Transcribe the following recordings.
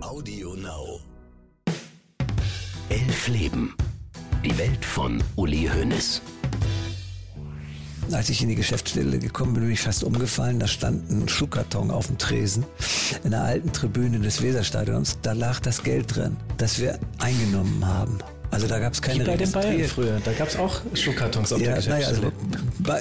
Audio Now. Elf Leben. Die Welt von Uli Hoeneß. Als ich in die Geschäftsstelle gekommen bin, bin ich fast umgefallen. Da stand ein Schuhkarton auf dem Tresen in der alten Tribüne des Weserstadions. Da lag das Geld drin, das wir eingenommen haben. Also da gab es keine Wie bei den Bayern früher. Da gab es auch Schuhkartons auf Ja, der naja, also,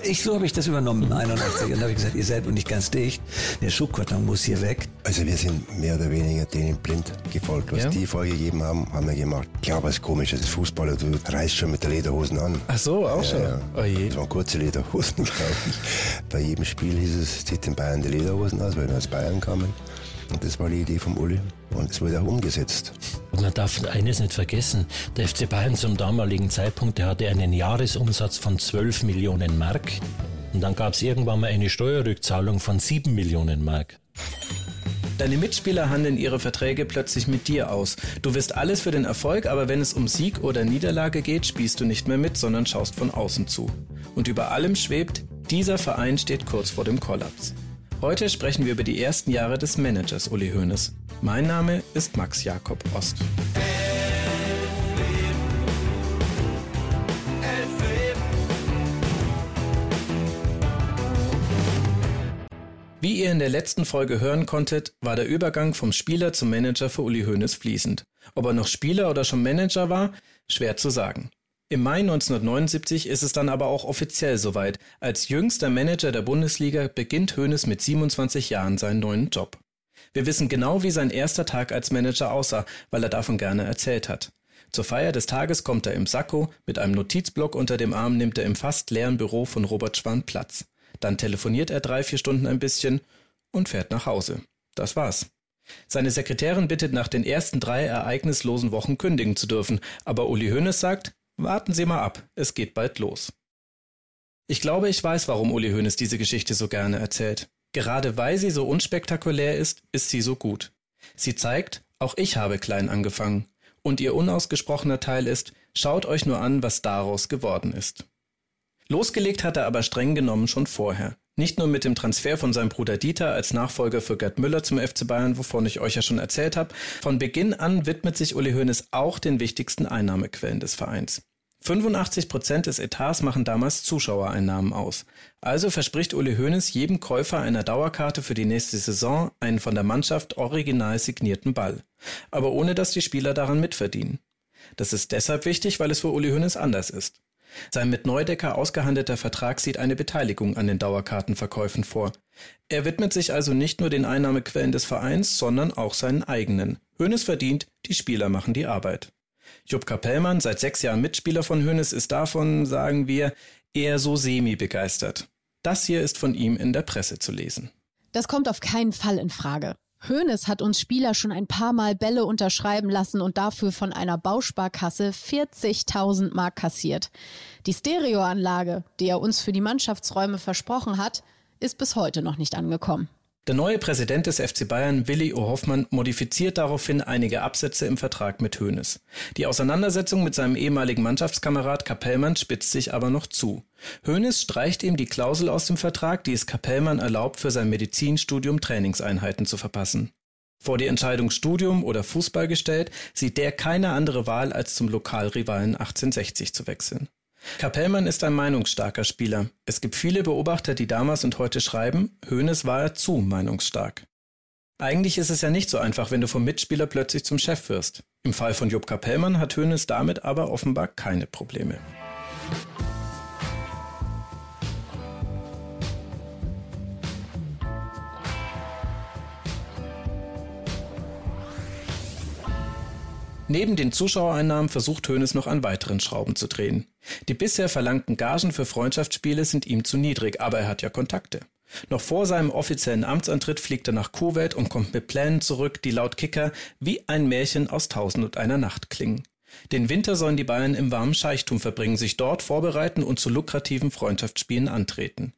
ich, so habe ich das übernommen, 81. Und da habe ich gesagt, ihr seid wohl nicht ganz dicht. Der Schuhkarton muss hier weg. Also wir sind mehr oder weniger denen blind gefolgt. Was Ja? die vorgegeben haben, haben wir gemacht. Klar, was komisch, das ist Fußballer, du reißt schon mit der Lederhosen an. Ach so, auch schon. Ja, Oh je. Das waren kurze Lederhosen, glaube ich. Bei jedem Spiel hieß es, zieht den Bayern die Lederhosen aus, weil wir aus Bayern kamen. Und das war die Idee vom Uli. Und es wurde auch umgesetzt. Man darf eines nicht vergessen, der FC Bayern zum damaligen Zeitpunkt, der hatte einen Jahresumsatz von 12 Millionen Mark. Und dann gab es irgendwann mal eine Steuerrückzahlung von 7 Millionen Mark. Deine Mitspieler handeln ihre Verträge plötzlich mit dir aus. Du wirst alles für den Erfolg, aber wenn es um Sieg oder Niederlage geht, spielst du nicht mehr mit, sondern schaust von außen zu. Und über allem schwebt, dieser Verein steht kurz vor dem Kollaps. Heute sprechen wir über die ersten Jahre des Managers Uli Hoeneß. Mein Name ist Max Jakob Ost. Wie ihr in der letzten Folge hören konntet, war der Übergang vom Spieler zum Manager für Uli Hoeneß fließend. Ob er noch Spieler oder schon Manager war, schwer zu sagen. Im Mai 1979 ist es dann aber auch offiziell soweit. Als jüngster Manager der Bundesliga beginnt Hoeneß mit 27 Jahren seinen neuen Job. Wir wissen genau, wie sein erster Tag als Manager aussah, weil er davon gerne erzählt hat. Zur Feier des Tages kommt er im Sakko, mit einem Notizblock unter dem Arm nimmt er im fast leeren Büro von Robert Schwan Platz. Dann telefoniert er drei, vier Stunden ein bisschen und fährt nach Hause. Das war's. Seine Sekretärin bittet nach den ersten drei ereignislosen Wochen kündigen zu dürfen, aber Uli Hoeneß sagt, warten Sie mal ab, es geht bald los. Ich glaube, ich weiß, warum Uli Hoeneß diese Geschichte so gerne erzählt. Gerade weil sie so unspektakulär ist, ist sie so gut. Sie zeigt, auch ich habe klein angefangen. Und ihr unausgesprochener Teil ist, schaut euch nur an, was daraus geworden ist. Losgelegt hat er aber streng genommen schon vorher. Nicht nur mit dem Transfer von seinem Bruder Dieter als Nachfolger für Gerd Müller zum FC Bayern, wovon ich euch ja schon erzählt habe. Von Beginn an widmet sich Uli Hoeneß auch den wichtigsten Einnahmequellen des Vereins. 85 Prozent des Etats machen damals Zuschauereinnahmen aus. Also verspricht Uli Hoeneß jedem Käufer einer Dauerkarte für die nächste Saison einen von der Mannschaft original signierten Ball. Aber ohne dass die Spieler daran mitverdienen. Das ist deshalb wichtig, weil es für Uli Hoeneß anders ist. Sein mit Neudecker ausgehandelter Vertrag sieht eine Beteiligung an den Dauerkartenverkäufen vor. Er widmet sich also nicht nur den Einnahmequellen des Vereins, sondern auch seinen eigenen. Hoeneß verdient, die Spieler machen die Arbeit. Jupp Kapellmann, seit sechs Jahren Mitspieler von Hoeneß, ist davon, sagen wir, eher so semi-begeistert. Das hier ist von ihm in der Presse zu lesen. Das kommt auf keinen Fall in Frage. Hoeneß hat uns Spieler schon ein paar Mal Bälle unterschreiben lassen und dafür von einer Bausparkasse 40.000 Mark kassiert. Die Stereoanlage, die er uns für die Mannschaftsräume versprochen hat, ist bis heute noch nicht angekommen. Der neue Präsident des FC Bayern, Willi O. Hoffmann, modifiziert daraufhin einige Absätze im Vertrag mit Hoeneß. Die Auseinandersetzung mit seinem ehemaligen Mannschaftskamerad Kapellmann spitzt sich aber noch zu. Hoeneß streicht ihm die Klausel aus dem Vertrag, die es Kapellmann erlaubt, für sein Medizinstudium Trainingseinheiten zu verpassen. Vor die Entscheidung Studium oder Fußball gestellt, sieht der keine andere Wahl, als zum Lokalrivalen 1860 zu wechseln. Kapellmann ist ein meinungsstarker Spieler. Es gibt viele Beobachter, die damals und heute schreiben, Hoeneß war zu meinungsstark. Eigentlich ist es ja nicht so einfach, wenn du vom Mitspieler plötzlich zum Chef wirst. Im Fall von Jupp Kapellmann hat Hoeneß damit aber offenbar keine Probleme. Neben den Zuschauereinnahmen versucht Hoeneß noch an weiteren Schrauben zu drehen. Die bisher verlangten Gagen für Freundschaftsspiele sind ihm zu niedrig, aber er hat ja Kontakte. Noch vor seinem offiziellen Amtsantritt fliegt er nach Kuwait und kommt mit Plänen zurück, die laut Kicker wie ein Märchen aus Tausend und einer Nacht klingen. Den Winter sollen die Bayern im warmen Scheichtum verbringen, sich dort vorbereiten und zu lukrativen Freundschaftsspielen antreten.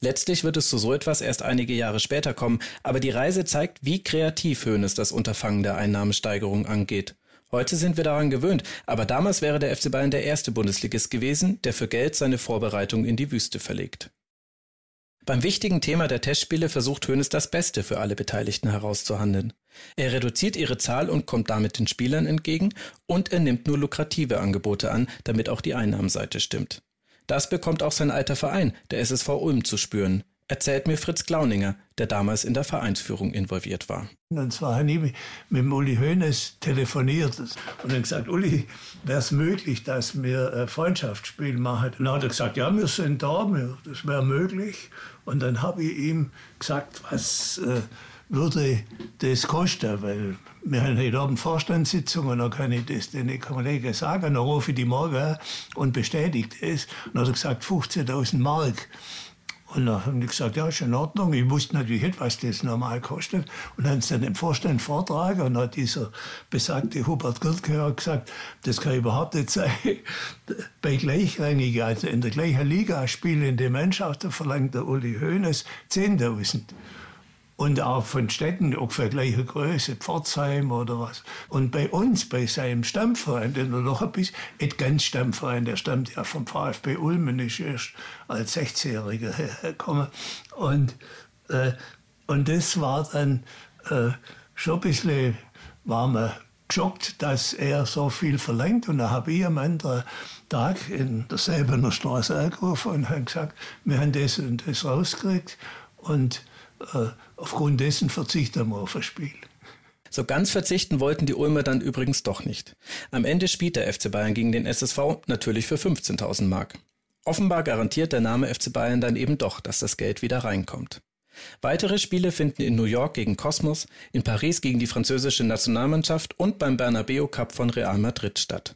Letztlich wird es zu so etwas erst einige Jahre später kommen, aber die Reise zeigt, wie kreativ Hoeneß das Unterfangen der Einnahmesteigerung angeht. Heute sind wir daran gewöhnt, aber damals wäre der FC Bayern der erste Bundesligist gewesen, der für Geld seine Vorbereitung in die Wüste verlegt. Beim wichtigen Thema der Testspiele versucht Hoeneß das Beste für alle Beteiligten herauszuhandeln. Er reduziert ihre Zahl und kommt damit den Spielern entgegen und er nimmt nur lukrative Angebote an, damit auch die Einnahmenseite stimmt. Das bekommt auch sein alter Verein, der SSV Ulm, zu spüren erzählt mir Fritz Glauninger, der damals in der Vereinsführung involviert war. Und zwar habe ich mit Uli Hoeneß telefoniert und dann gesagt, Uli, wäre es möglich, dass wir Freundschaftsspiel machen? Und dann hat er gesagt, ja, wir sind da, das wäre möglich. Und dann habe ich ihm gesagt, was äh, würde das kosten, weil wir haben heute Abend Vorstandssitzung und dann kann ich das den Kollegen sagen. Dann rufe ich die morgen und bestätigt es. Und dann hat er gesagt, 15.000 Mark. Und dann haben die gesagt, ja, ist in Ordnung. Ich wusste natürlich nicht, was das normal kostet. Und dann haben sie dann Vorstand vortragen und dann hat dieser besagte Hubert Girtke gesagt, das kann überhaupt nicht sein. Bei gleichrangigen, also in der gleichen Liga spielende Mannschaften verlangt der Uli Hoeneß 10.000 und auch von Städten ungefähr gleiche Größe, Pforzheim oder was. Und bei uns, bei seinem Stammverein, der noch ein bisschen, nicht ganz Stammverein, der stammt ja vom VfB Ulmen, ist erst als 16-Jähriger hergekommen. Und, äh, und das war dann äh, schon ein bisschen, war man geschockt, dass er so viel verlangt. Und da habe ich am anderen Tag in derselben Straße angerufen und habe gesagt, wir haben das und das rausgekriegt. Und aufgrund dessen verzichten wir auf ein Spiel. So ganz verzichten wollten die Ulmer dann übrigens doch nicht. Am Ende spielt der FC Bayern gegen den SSV natürlich für 15.000 Mark. Offenbar garantiert der Name FC Bayern dann eben doch, dass das Geld wieder reinkommt. Weitere Spiele finden in New York gegen Cosmos, in Paris gegen die französische Nationalmannschaft und beim Bernabeu Cup von Real Madrid statt.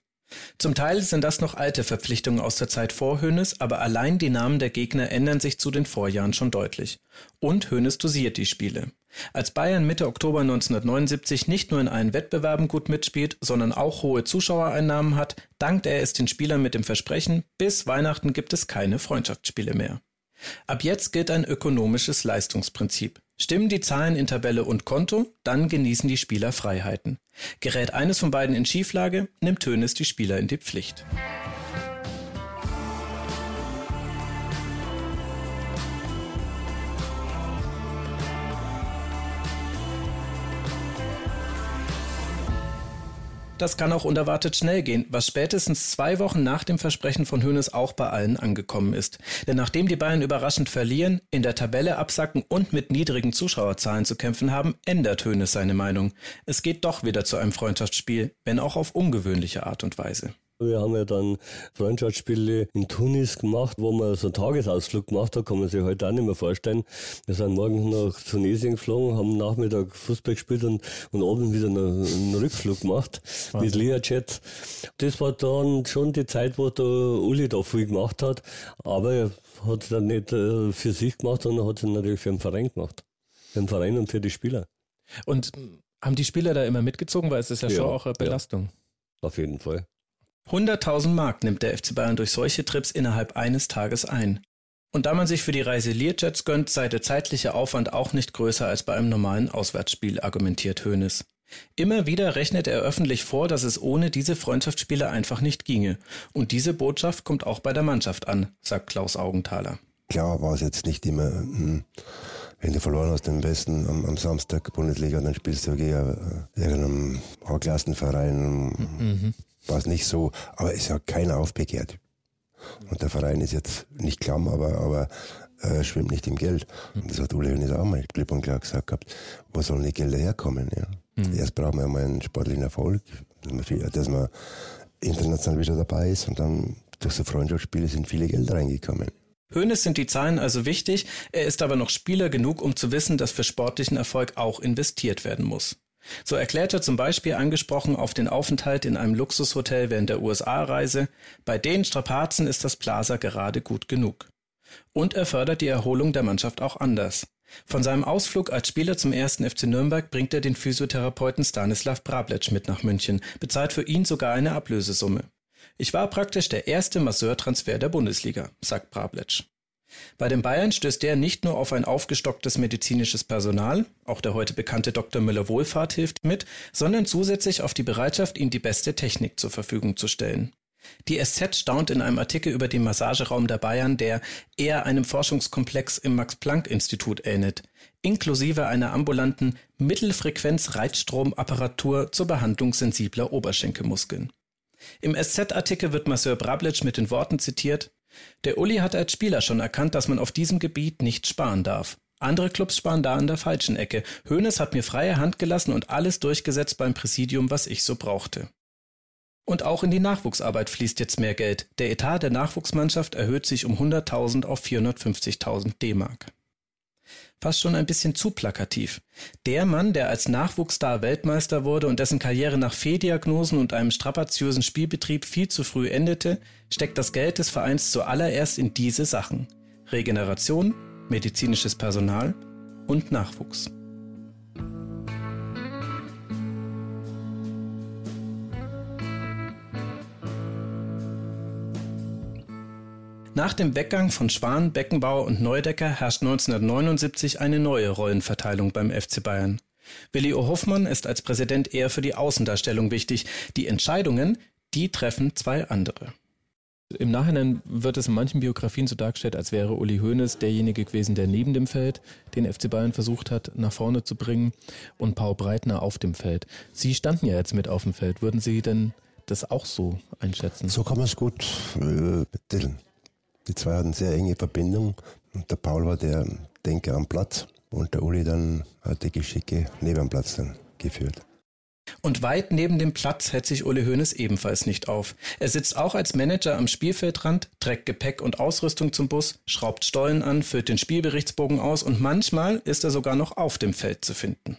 Zum Teil sind das noch alte Verpflichtungen aus der Zeit vor Hoeneß, aber allein die Namen der Gegner ändern sich zu den Vorjahren schon deutlich. Und Hoeneß dosiert die Spiele. Als Bayern Mitte Oktober 1979 nicht nur in allen Wettbewerben gut mitspielt, sondern auch hohe Zuschauereinnahmen hat, dankt er es den Spielern mit dem Versprechen, bis Weihnachten gibt es keine Freundschaftsspiele mehr. Ab jetzt gilt ein ökonomisches Leistungsprinzip. Stimmen die Zahlen in Tabelle und Konto, dann genießen die Spieler Freiheiten. Gerät eines von beiden in Schieflage, nimmt Tönes die Spieler in die Pflicht. Das kann auch unerwartet schnell gehen, was spätestens zwei Wochen nach dem Versprechen von Hoeneß auch bei allen angekommen ist. Denn nachdem die Bayern überraschend verlieren, in der Tabelle absacken und mit niedrigen Zuschauerzahlen zu kämpfen haben, ändert Hoeneß seine Meinung. Es geht doch wieder zu einem Freundschaftsspiel, wenn auch auf ungewöhnliche Art und Weise. Wir haben ja dann Freundschaftsspiele in Tunis gemacht, wo man so einen Tagesausflug gemacht hat, kann man sich heute auch nicht mehr vorstellen. Wir sind morgens nach Tunesien geflogen, haben Nachmittag Fußball gespielt und, und abends wieder einen, einen Rückflug gemacht Wahnsinn. mit Learjet. Das war dann schon die Zeit, wo der Uli da viel gemacht hat, aber er hat es dann nicht äh, für sich gemacht, sondern hat es natürlich für den Verein gemacht. Für den Verein und für die Spieler. Und haben die Spieler da immer mitgezogen, weil es ist ja, ja schon auch eine Belastung. Ja, auf jeden Fall. 100.000 Mark nimmt der FC Bayern durch solche Trips innerhalb eines Tages ein. Und da man sich für die Reise Learjets gönnt, sei der zeitliche Aufwand auch nicht größer als bei einem normalen Auswärtsspiel, argumentiert Hoeneß. Immer wieder rechnet er öffentlich vor, dass es ohne diese Freundschaftsspiele einfach nicht ginge. Und diese Botschaft kommt auch bei der Mannschaft an, sagt Klaus Augenthaler. Klar war es jetzt nicht immer, hm, wenn du verloren hast den Besten am, am Samstag Bundesliga, dann spielst du gegen äh, irgendeinem A-Klassenverein. Mhm war es nicht so, aber es hat keiner aufbegehrt. Und der Verein ist jetzt nicht klamm, aber, aber äh, schwimmt nicht im Geld. Und das hat Uli Hoeneß auch mal klipp und klar gesagt gehabt, wo sollen die Gelder herkommen? Ja? Mhm. Erst brauchen wir mal einen sportlichen Erfolg, dass man, viel, dass man international wieder dabei ist und dann durch so Freundschaftsspiele sind viele Gelder reingekommen. Hönes sind die Zahlen also wichtig, er ist aber noch Spieler genug, um zu wissen, dass für sportlichen Erfolg auch investiert werden muss. So erklärt er zum Beispiel angesprochen auf den Aufenthalt in einem Luxushotel während der USA-Reise, bei den Strapazen ist das Plaza gerade gut genug. Und er fördert die Erholung der Mannschaft auch anders. Von seinem Ausflug als Spieler zum ersten FC Nürnberg bringt er den Physiotherapeuten Stanislav Brabletsch mit nach München, bezahlt für ihn sogar eine Ablösesumme. Ich war praktisch der erste Masseurtransfer der Bundesliga, sagt Brabletsch. Bei den Bayern stößt der nicht nur auf ein aufgestocktes medizinisches Personal, auch der heute bekannte Dr. Müller-Wohlfahrt hilft mit, sondern zusätzlich auf die Bereitschaft, ihm die beste Technik zur Verfügung zu stellen. Die SZ staunt in einem Artikel über den Massageraum der Bayern, der eher einem Forschungskomplex im Max-Planck-Institut ähnelt. inklusive einer ambulanten Mittelfrequenz-Reitstromapparatur zur Behandlung sensibler Oberschenkelmuskeln. Im SZ-Artikel wird Marcel Brablic mit den Worten zitiert, der Uli hat als Spieler schon erkannt, dass man auf diesem Gebiet nicht sparen darf. Andere Clubs sparen da an der falschen Ecke. Hoeneß hat mir freie Hand gelassen und alles durchgesetzt beim Präsidium, was ich so brauchte. Und auch in die Nachwuchsarbeit fließt jetzt mehr Geld. Der Etat der Nachwuchsmannschaft erhöht sich um 100.000 auf 450.000 D-Mark. Fast schon ein bisschen zu plakativ. Der Mann, der als Nachwuchsstar Weltmeister wurde und dessen Karriere nach Fehldiagnosen und einem strapaziösen Spielbetrieb viel zu früh endete, steckt das Geld des Vereins zuallererst in diese Sachen. Regeneration, medizinisches Personal und Nachwuchs. Nach dem Weggang von Schwan, Beckenbauer und Neudecker herrscht 1979 eine neue Rollenverteilung beim FC Bayern. Willi O. Hoffmann ist als Präsident eher für die Außendarstellung wichtig. Die Entscheidungen, die treffen zwei andere. Im Nachhinein wird es in manchen Biografien so dargestellt, als wäre Uli Hoeneß derjenige gewesen, der neben dem Feld den FC Bayern versucht hat, nach vorne zu bringen und Paul Breitner auf dem Feld. Sie standen ja jetzt mit auf dem Feld. Würden Sie denn das auch so einschätzen? So kann man es gut äh, betiteln. Die zwei hatten sehr enge Verbindung und der Paul war der Denker am Platz und der Uli dann hat die Geschicke neben dem Platz dann geführt. Und weit neben dem Platz hält sich Uli Hoeneß ebenfalls nicht auf. Er sitzt auch als Manager am Spielfeldrand, trägt Gepäck und Ausrüstung zum Bus, schraubt Stollen an, füllt den Spielberichtsbogen aus und manchmal ist er sogar noch auf dem Feld zu finden.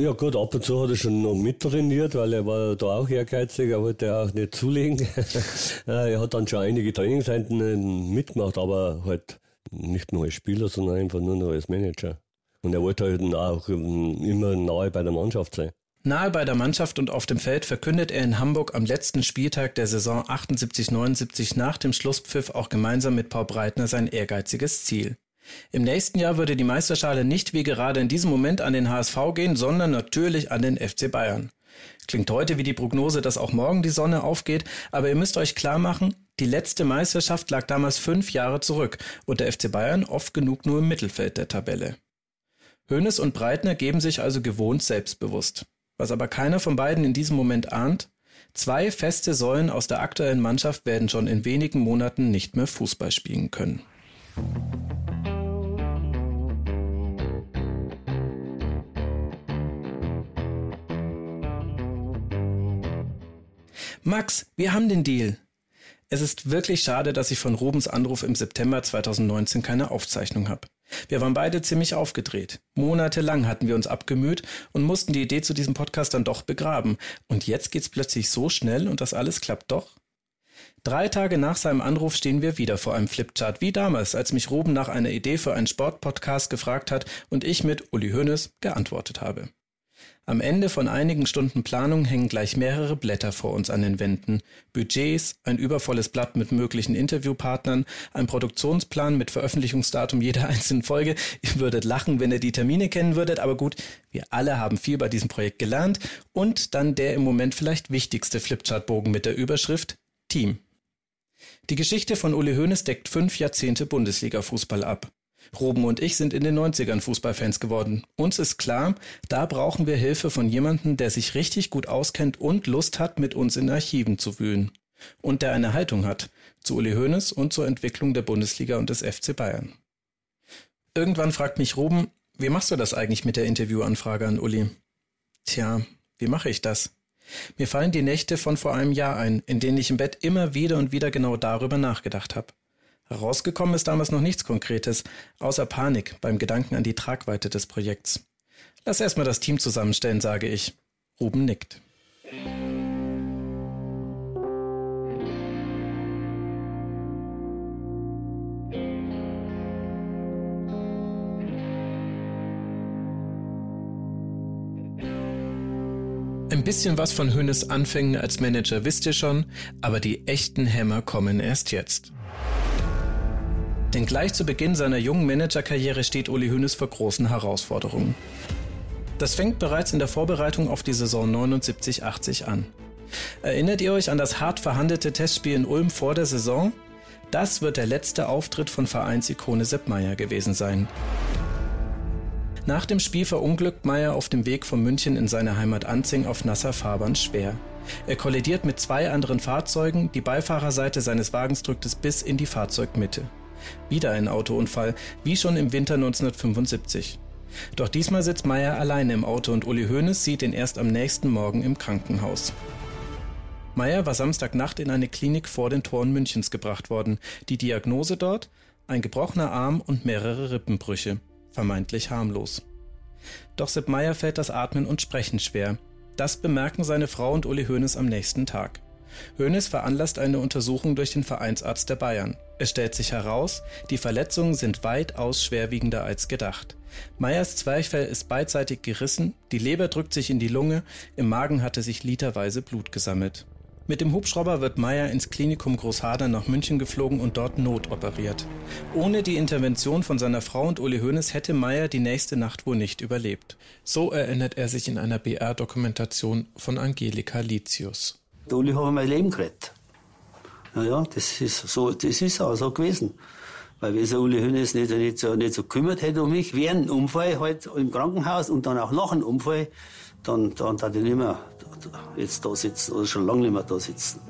Ja gut, ab und zu hat er schon noch mittrainiert, weil er war da auch ehrgeizig, er wollte auch nicht zulegen. er hat dann schon einige Trainingseinheiten mitgemacht, aber halt nicht nur als Spieler, sondern einfach nur noch als Manager. Und er wollte halt auch immer nahe bei der Mannschaft sein. Nahe bei der Mannschaft und auf dem Feld verkündet er in Hamburg am letzten Spieltag der Saison 78-79 nach dem Schlusspfiff auch gemeinsam mit Paul Breitner sein ehrgeiziges Ziel. Im nächsten Jahr würde die Meisterschale nicht wie gerade in diesem Moment an den HSV gehen, sondern natürlich an den FC Bayern. Klingt heute wie die Prognose, dass auch morgen die Sonne aufgeht, aber ihr müsst euch klar machen, die letzte Meisterschaft lag damals fünf Jahre zurück und der FC Bayern oft genug nur im Mittelfeld der Tabelle. Hoeneß und Breitner geben sich also gewohnt selbstbewusst. Was aber keiner von beiden in diesem Moment ahnt, zwei feste Säulen aus der aktuellen Mannschaft werden schon in wenigen Monaten nicht mehr Fußball spielen können. Max, wir haben den Deal. Es ist wirklich schade, dass ich von Rubens Anruf im September 2019 keine Aufzeichnung habe. Wir waren beide ziemlich aufgedreht. Monatelang hatten wir uns abgemüht und mussten die Idee zu diesem Podcast dann doch begraben. Und jetzt geht's plötzlich so schnell und das alles klappt doch. Drei Tage nach seinem Anruf stehen wir wieder vor einem Flipchart, wie damals, als mich Ruben nach einer Idee für einen Sportpodcast gefragt hat und ich mit Uli Hoeneß geantwortet habe. Am Ende von einigen Stunden Planung hängen gleich mehrere Blätter vor uns an den Wänden. Budgets, ein übervolles Blatt mit möglichen Interviewpartnern, ein Produktionsplan mit Veröffentlichungsdatum jeder einzelnen Folge. Ihr würdet lachen, wenn ihr die Termine kennen würdet, aber gut, wir alle haben viel bei diesem Projekt gelernt. Und dann der im Moment vielleicht wichtigste Flipchartbogen mit der Überschrift Team. Die Geschichte von Uli Hoeneß deckt fünf Jahrzehnte Bundesliga-Fußball ab. Ruben und ich sind in den 90ern Fußballfans geworden. Uns ist klar, da brauchen wir Hilfe von jemandem, der sich richtig gut auskennt und Lust hat, mit uns in Archiven zu wühlen. Und der eine Haltung hat zu Uli Hoeneß und zur Entwicklung der Bundesliga und des FC Bayern. Irgendwann fragt mich Ruben, wie machst du das eigentlich mit der Interviewanfrage an Uli? Tja, wie mache ich das? Mir fallen die Nächte von vor einem Jahr ein, in denen ich im Bett immer wieder und wieder genau darüber nachgedacht habe. Herausgekommen ist damals noch nichts Konkretes, außer Panik beim Gedanken an die Tragweite des Projekts. Lass erstmal das Team zusammenstellen, sage ich. Ruben nickt. Ein bisschen was von Hönes Anfängen als Manager wisst ihr schon, aber die echten Hämmer kommen erst jetzt. Denn gleich zu Beginn seiner jungen Managerkarriere steht Uli Hoeneß vor großen Herausforderungen. Das fängt bereits in der Vorbereitung auf die Saison 79-80 an. Erinnert ihr euch an das hart verhandelte Testspiel in Ulm vor der Saison? Das wird der letzte Auftritt von Vereinsikone Sepp Meier gewesen sein. Nach dem Spiel verunglückt Meyer auf dem Weg von München in seine Heimat Anzing auf nasser Fahrbahn schwer. Er kollidiert mit zwei anderen Fahrzeugen, die Beifahrerseite seines Wagens drückt es bis in die Fahrzeugmitte. Wieder ein Autounfall, wie schon im Winter 1975. Doch diesmal sitzt Meyer alleine im Auto und Uli Hoeneß sieht ihn erst am nächsten Morgen im Krankenhaus. Meyer war Samstagnacht in eine Klinik vor den Toren Münchens gebracht worden. Die Diagnose dort? Ein gebrochener Arm und mehrere Rippenbrüche. Vermeintlich harmlos. Doch Sepp Meyer fällt das Atmen und Sprechen schwer. Das bemerken seine Frau und Uli Hoeneß am nächsten Tag. Hoeneß veranlasst eine Untersuchung durch den Vereinsarzt der Bayern. Es stellt sich heraus, die Verletzungen sind weitaus schwerwiegender als gedacht. Meyers Zwerchfell ist beidseitig gerissen, die Leber drückt sich in die Lunge, im Magen hatte sich literweise Blut gesammelt. Mit dem Hubschrauber wird Meyer ins Klinikum Großhadern nach München geflogen und dort notoperiert. Ohne die Intervention von seiner Frau und Uli Hoeneß hätte Meyer die nächste Nacht wohl nicht überlebt. So erinnert er sich in einer BR-Dokumentation von Angelika Litius. Der Uli hat mein Leben gerettet. Naja, das ist so, das ist auch so gewesen. Weil wenn sich Uli Hoeneß nicht, nicht, so, nicht so gekümmert hätte um mich, während dem Unfall halt im Krankenhaus und dann auch nach dem Unfall, dann, dann hat ich nicht mehr jetzt da sitzen oder schon lange nicht mehr da sitzen.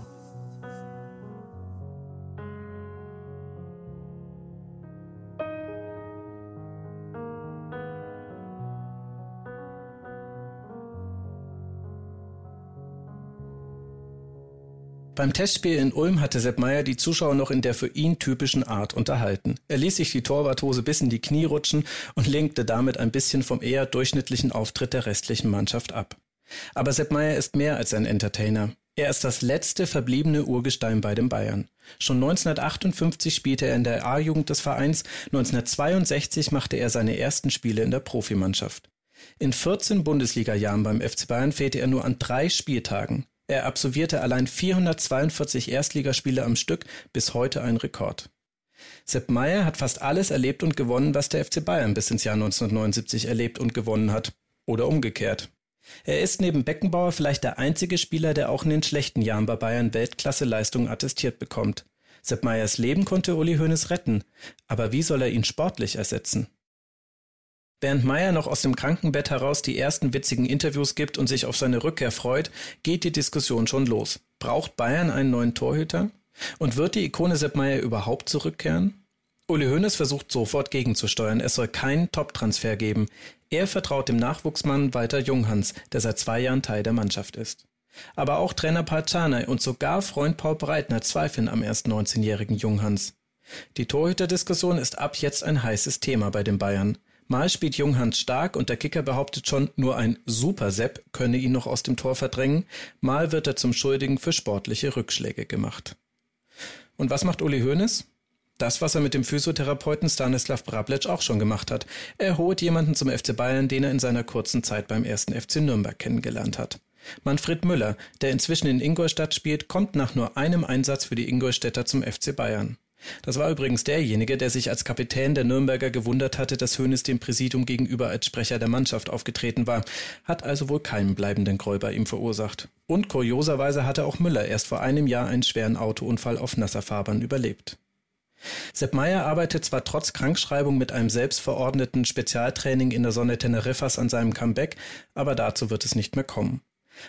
Beim Testspiel in Ulm hatte Sepp Meyer die Zuschauer noch in der für ihn typischen Art unterhalten. Er ließ sich die Torwarthose bis in die Knie rutschen und lenkte damit ein bisschen vom eher durchschnittlichen Auftritt der restlichen Mannschaft ab. Aber Sepp Meyer ist mehr als ein Entertainer. Er ist das letzte verbliebene Urgestein bei den Bayern. Schon 1958 spielte er in der A-Jugend des Vereins, 1962 machte er seine ersten Spiele in der Profimannschaft. In 14 Bundesliga-Jahren beim FC Bayern fehlte er nur an drei Spieltagen. Er absolvierte allein 442 Erstligaspiele am Stück, bis heute ein Rekord. Sepp Meyer hat fast alles erlebt und gewonnen, was der FC Bayern bis ins Jahr 1979 erlebt und gewonnen hat. Oder umgekehrt. Er ist neben Beckenbauer vielleicht der einzige Spieler, der auch in den schlechten Jahren bei Bayern Weltklasseleistungen attestiert bekommt. Sepp Meyers Leben konnte Uli Hoeneß retten, aber wie soll er ihn sportlich ersetzen? Während Meyer noch aus dem Krankenbett heraus die ersten witzigen Interviews gibt und sich auf seine Rückkehr freut, geht die Diskussion schon los. Braucht Bayern einen neuen Torhüter? Und wird die Ikone Sepp Meyer überhaupt zurückkehren? Uli Hoeneß versucht sofort gegenzusteuern. Es soll keinen Top-Transfer geben. Er vertraut dem Nachwuchsmann Walter Junghans, der seit zwei Jahren Teil der Mannschaft ist. Aber auch Trainer Paul Czarnay und sogar Freund Paul Breitner zweifeln am erst 19-jährigen Junghans. Die Torhüterdiskussion ist ab jetzt ein heißes Thema bei den Bayern. Mal spielt Junghans stark und der Kicker behauptet schon, nur ein Super-Sepp könne ihn noch aus dem Tor verdrängen. Mal wird er zum Schuldigen für sportliche Rückschläge gemacht. Und was macht Uli Hoeneß? Das, was er mit dem Physiotherapeuten Stanislav Brabletsch auch schon gemacht hat. Er holt jemanden zum FC Bayern, den er in seiner kurzen Zeit beim ersten FC Nürnberg kennengelernt hat. Manfred Müller, der inzwischen in Ingolstadt spielt, kommt nach nur einem Einsatz für die Ingolstädter zum FC Bayern. Das war übrigens derjenige, der sich als Kapitän der Nürnberger gewundert hatte, dass Hoeneß dem Präsidium gegenüber als Sprecher der Mannschaft aufgetreten war, hat also wohl keinen bleibenden Groll bei ihm verursacht. Und kurioserweise hatte auch Müller erst vor einem Jahr einen schweren Autounfall auf nasser Fahrbahn überlebt. Sepp Meyer arbeitet zwar trotz Krankschreibung mit einem selbstverordneten Spezialtraining in der Sonne Teneriffas an seinem Comeback, aber dazu wird es nicht mehr kommen.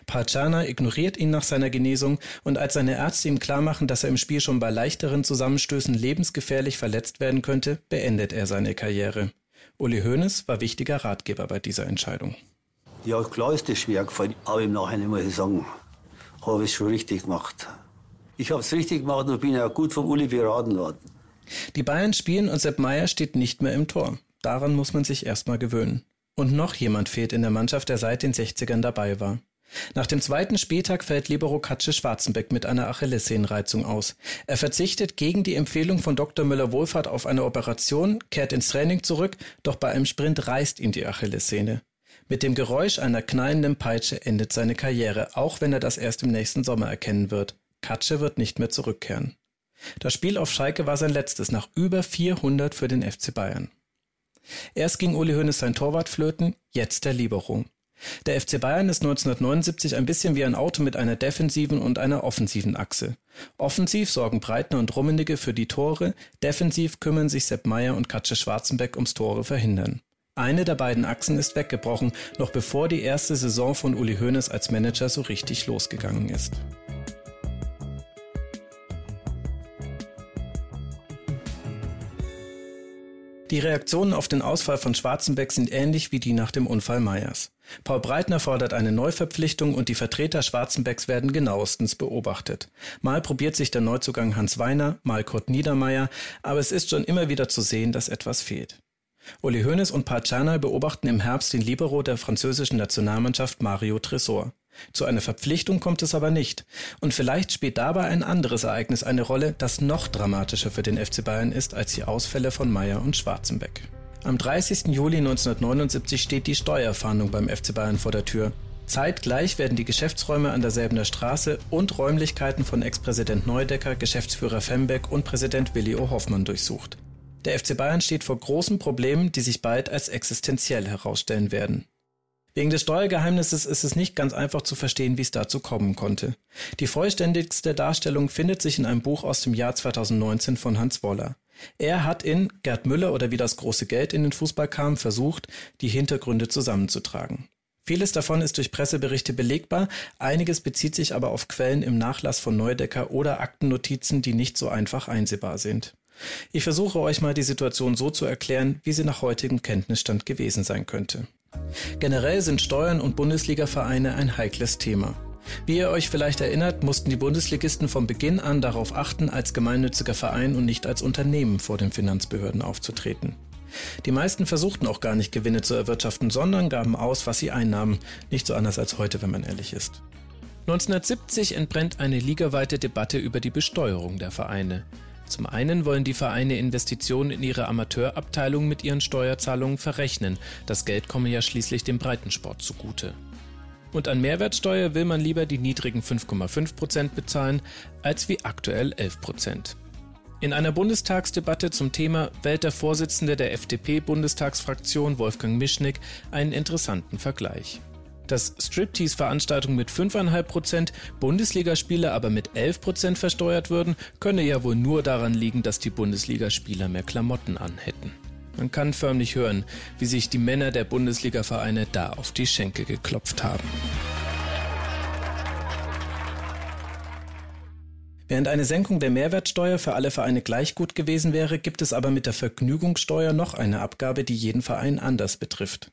Palciana ignoriert ihn nach seiner Genesung und als seine Ärzte ihm klarmachen, dass er im Spiel schon bei leichteren Zusammenstößen lebensgefährlich verletzt werden könnte, beendet er seine Karriere. Uli Hoeneß war wichtiger Ratgeber bei dieser Entscheidung. Ja, klar ist das schwer gefallen, aber im Nachhinein muss ich sagen, habe ich es schon richtig gemacht. Ich habe es richtig gemacht und bin ja gut vom Uli beraten worden. Die Bayern spielen und Sepp Meier steht nicht mehr im Tor. Daran muss man sich erstmal gewöhnen. Und noch jemand fehlt in der Mannschaft, der seit den 60ern dabei war. Nach dem zweiten Spieltag fällt Libero Katsche Schwarzenbeck mit einer Achillessehnenreizung aus. Er verzichtet gegen die Empfehlung von Dr. Müller-Wohlfahrt auf eine Operation, kehrt ins Training zurück, doch bei einem Sprint reißt ihn die Achillessehne. Mit dem Geräusch einer knallenden Peitsche endet seine Karriere, auch wenn er das erst im nächsten Sommer erkennen wird. Katsche wird nicht mehr zurückkehren. Das Spiel auf Schalke war sein letztes nach über 400 für den FC Bayern. Erst ging Uli Hoeneß sein Torwart flöten, jetzt der Libero. Der FC Bayern ist 1979 ein bisschen wie ein Auto mit einer defensiven und einer offensiven Achse. Offensiv sorgen Breitner und Rummenigge für die Tore, defensiv kümmern sich Sepp Meier und Katsche Schwarzenbeck ums Tore verhindern. Eine der beiden Achsen ist weggebrochen, noch bevor die erste Saison von Uli Hoeneß als Manager so richtig losgegangen ist. Die Reaktionen auf den Ausfall von Schwarzenbeck sind ähnlich wie die nach dem Unfall Meyers. Paul Breitner fordert eine Neuverpflichtung und die Vertreter Schwarzenbecks werden genauestens beobachtet. Mal probiert sich der Neuzugang Hans Weiner, mal Kurt Niedermeyer, aber es ist schon immer wieder zu sehen, dass etwas fehlt. Uli Hoeneß und Pat Czerny beobachten im Herbst den Libero der französischen Nationalmannschaft Mario Tresor. Zu einer Verpflichtung kommt es aber nicht. Und vielleicht spielt dabei ein anderes Ereignis eine Rolle, das noch dramatischer für den FC Bayern ist als die Ausfälle von Meyer und Schwarzenbeck. Am 30. Juli 1979 steht die Steuerfahndung beim FC Bayern vor der Tür. Zeitgleich werden die Geschäftsräume an derselbener Straße und Räumlichkeiten von Ex-Präsident Neudecker, Geschäftsführer Fembeck und Präsident Willi O. Hoffmann durchsucht. Der FC Bayern steht vor großen Problemen, die sich bald als existenziell herausstellen werden. Wegen des Steuergeheimnisses ist es nicht ganz einfach zu verstehen, wie es dazu kommen konnte. Die vollständigste Darstellung findet sich in einem Buch aus dem Jahr 2019 von Hans Woller. Er hat in Gerd Müller oder wie das große Geld in den Fußball kam versucht, die Hintergründe zusammenzutragen. Vieles davon ist durch Presseberichte belegbar, einiges bezieht sich aber auf Quellen im Nachlass von Neudecker oder Aktennotizen, die nicht so einfach einsehbar sind. Ich versuche euch mal die Situation so zu erklären, wie sie nach heutigem Kenntnisstand gewesen sein könnte. Generell sind Steuern und Bundesliga-Vereine ein heikles Thema. Wie ihr euch vielleicht erinnert, mussten die Bundesligisten von Beginn an darauf achten, als gemeinnütziger Verein und nicht als Unternehmen vor den Finanzbehörden aufzutreten. Die meisten versuchten auch gar nicht Gewinne zu erwirtschaften, sondern gaben aus, was sie einnahmen, nicht so anders als heute, wenn man ehrlich ist. 1970 entbrennt eine ligaweite Debatte über die Besteuerung der Vereine. Zum einen wollen die Vereine Investitionen in ihre Amateurabteilung mit ihren Steuerzahlungen verrechnen. Das Geld komme ja schließlich dem Breitensport zugute. Und an Mehrwertsteuer will man lieber die niedrigen 5,5 Prozent bezahlen, als wie aktuell 11 Prozent. In einer Bundestagsdebatte zum Thema wählt der Vorsitzende der FDP-Bundestagsfraktion Wolfgang Mischnick einen interessanten Vergleich. Dass Striptease-Veranstaltungen mit 5,5%, Bundesligaspiele aber mit 11% versteuert würden, könne ja wohl nur daran liegen, dass die Bundesligaspieler mehr Klamotten anhätten. Man kann förmlich hören, wie sich die Männer der Bundesliga-Vereine da auf die Schenkel geklopft haben. Während eine Senkung der Mehrwertsteuer für alle Vereine gleich gut gewesen wäre, gibt es aber mit der Vergnügungssteuer noch eine Abgabe, die jeden Verein anders betrifft.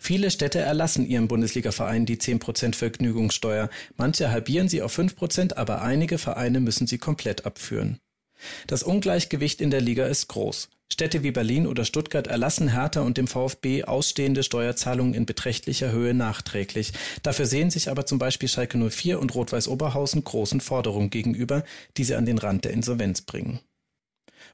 Viele Städte erlassen ihren Bundesligavereinen die 10% Vergnügungssteuer. Manche halbieren sie auf 5%, aber einige Vereine müssen sie komplett abführen. Das Ungleichgewicht in der Liga ist groß. Städte wie Berlin oder Stuttgart erlassen Hertha und dem VfB ausstehende Steuerzahlungen in beträchtlicher Höhe nachträglich. Dafür sehen sich aber zum Beispiel Schalke 04 und Rot-Weiß Oberhausen großen Forderungen gegenüber, die sie an den Rand der Insolvenz bringen.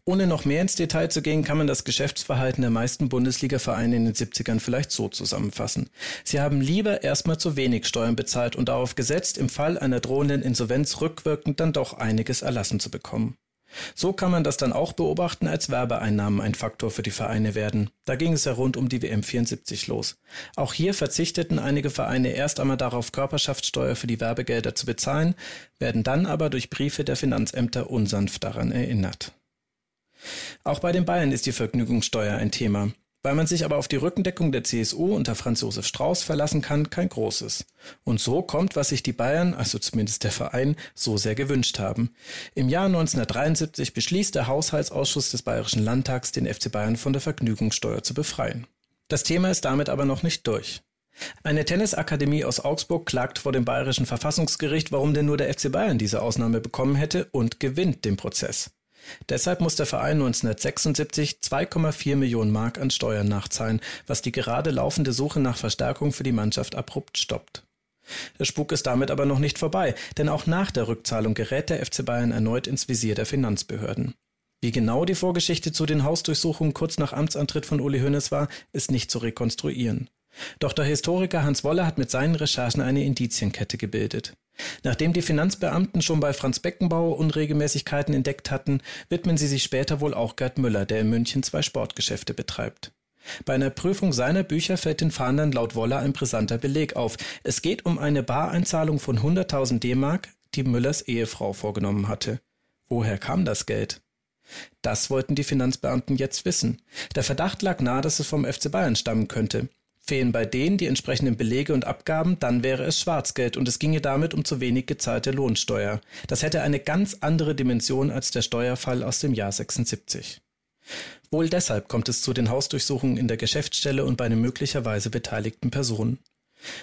Ohne noch mehr ins Detail zu gehen, kann man das Geschäftsverhalten der meisten Bundesliga-Vereine in den 70ern vielleicht so zusammenfassen. Sie haben lieber erstmal zu wenig Steuern bezahlt und darauf gesetzt, im Fall einer drohenden Insolvenz rückwirkend dann doch einiges erlassen zu bekommen. So kann man das dann auch beobachten, als Werbeeinnahmen ein Faktor für die Vereine werden. Da ging es ja rund um die WM 74 los. Auch hier verzichteten einige Vereine erst einmal darauf, Körperschaftssteuer für die Werbegelder zu bezahlen, werden dann aber durch Briefe der Finanzämter unsanft daran erinnert. Auch bei den Bayern ist die Vergnügungssteuer ein Thema. Weil man sich aber auf die Rückendeckung der CSU unter Franz Josef Strauß verlassen kann, kein großes. Und so kommt, was sich die Bayern, also zumindest der Verein, so sehr gewünscht haben. Im Jahr 1973 beschließt der Haushaltsausschuss des Bayerischen Landtags, den FC Bayern von der Vergnügungssteuer zu befreien. Das Thema ist damit aber noch nicht durch. Eine Tennisakademie aus Augsburg klagt vor dem Bayerischen Verfassungsgericht, warum denn nur der FC Bayern diese Ausnahme bekommen hätte und gewinnt den Prozess. Deshalb muss der Verein 1976 2,4 Millionen Mark an Steuern nachzahlen, was die gerade laufende Suche nach Verstärkung für die Mannschaft abrupt stoppt. Der Spuk ist damit aber noch nicht vorbei, denn auch nach der Rückzahlung gerät der FC Bayern erneut ins Visier der Finanzbehörden. Wie genau die Vorgeschichte zu den Hausdurchsuchungen kurz nach Amtsantritt von Uli Hoeneß war, ist nicht zu rekonstruieren. Doch der Historiker Hans Wolle hat mit seinen Recherchen eine Indizienkette gebildet. Nachdem die Finanzbeamten schon bei Franz Beckenbauer Unregelmäßigkeiten entdeckt hatten, widmen sie sich später wohl auch Gerd Müller, der in München zwei Sportgeschäfte betreibt. Bei einer Prüfung seiner Bücher fällt den Fahndern laut Woller ein brisanter Beleg auf. Es geht um eine Bareinzahlung von 100.000 D-Mark, die Müllers Ehefrau vorgenommen hatte. Woher kam das Geld? Das wollten die Finanzbeamten jetzt wissen. Der Verdacht lag nahe, dass es vom FC Bayern stammen könnte. Fehlen bei denen die entsprechenden Belege und Abgaben, dann wäre es Schwarzgeld und es ginge damit um zu wenig gezahlte Lohnsteuer. Das hätte eine ganz andere Dimension als der Steuerfall aus dem Jahr 76. Wohl deshalb kommt es zu den Hausdurchsuchungen in der Geschäftsstelle und bei den möglicherweise beteiligten Personen.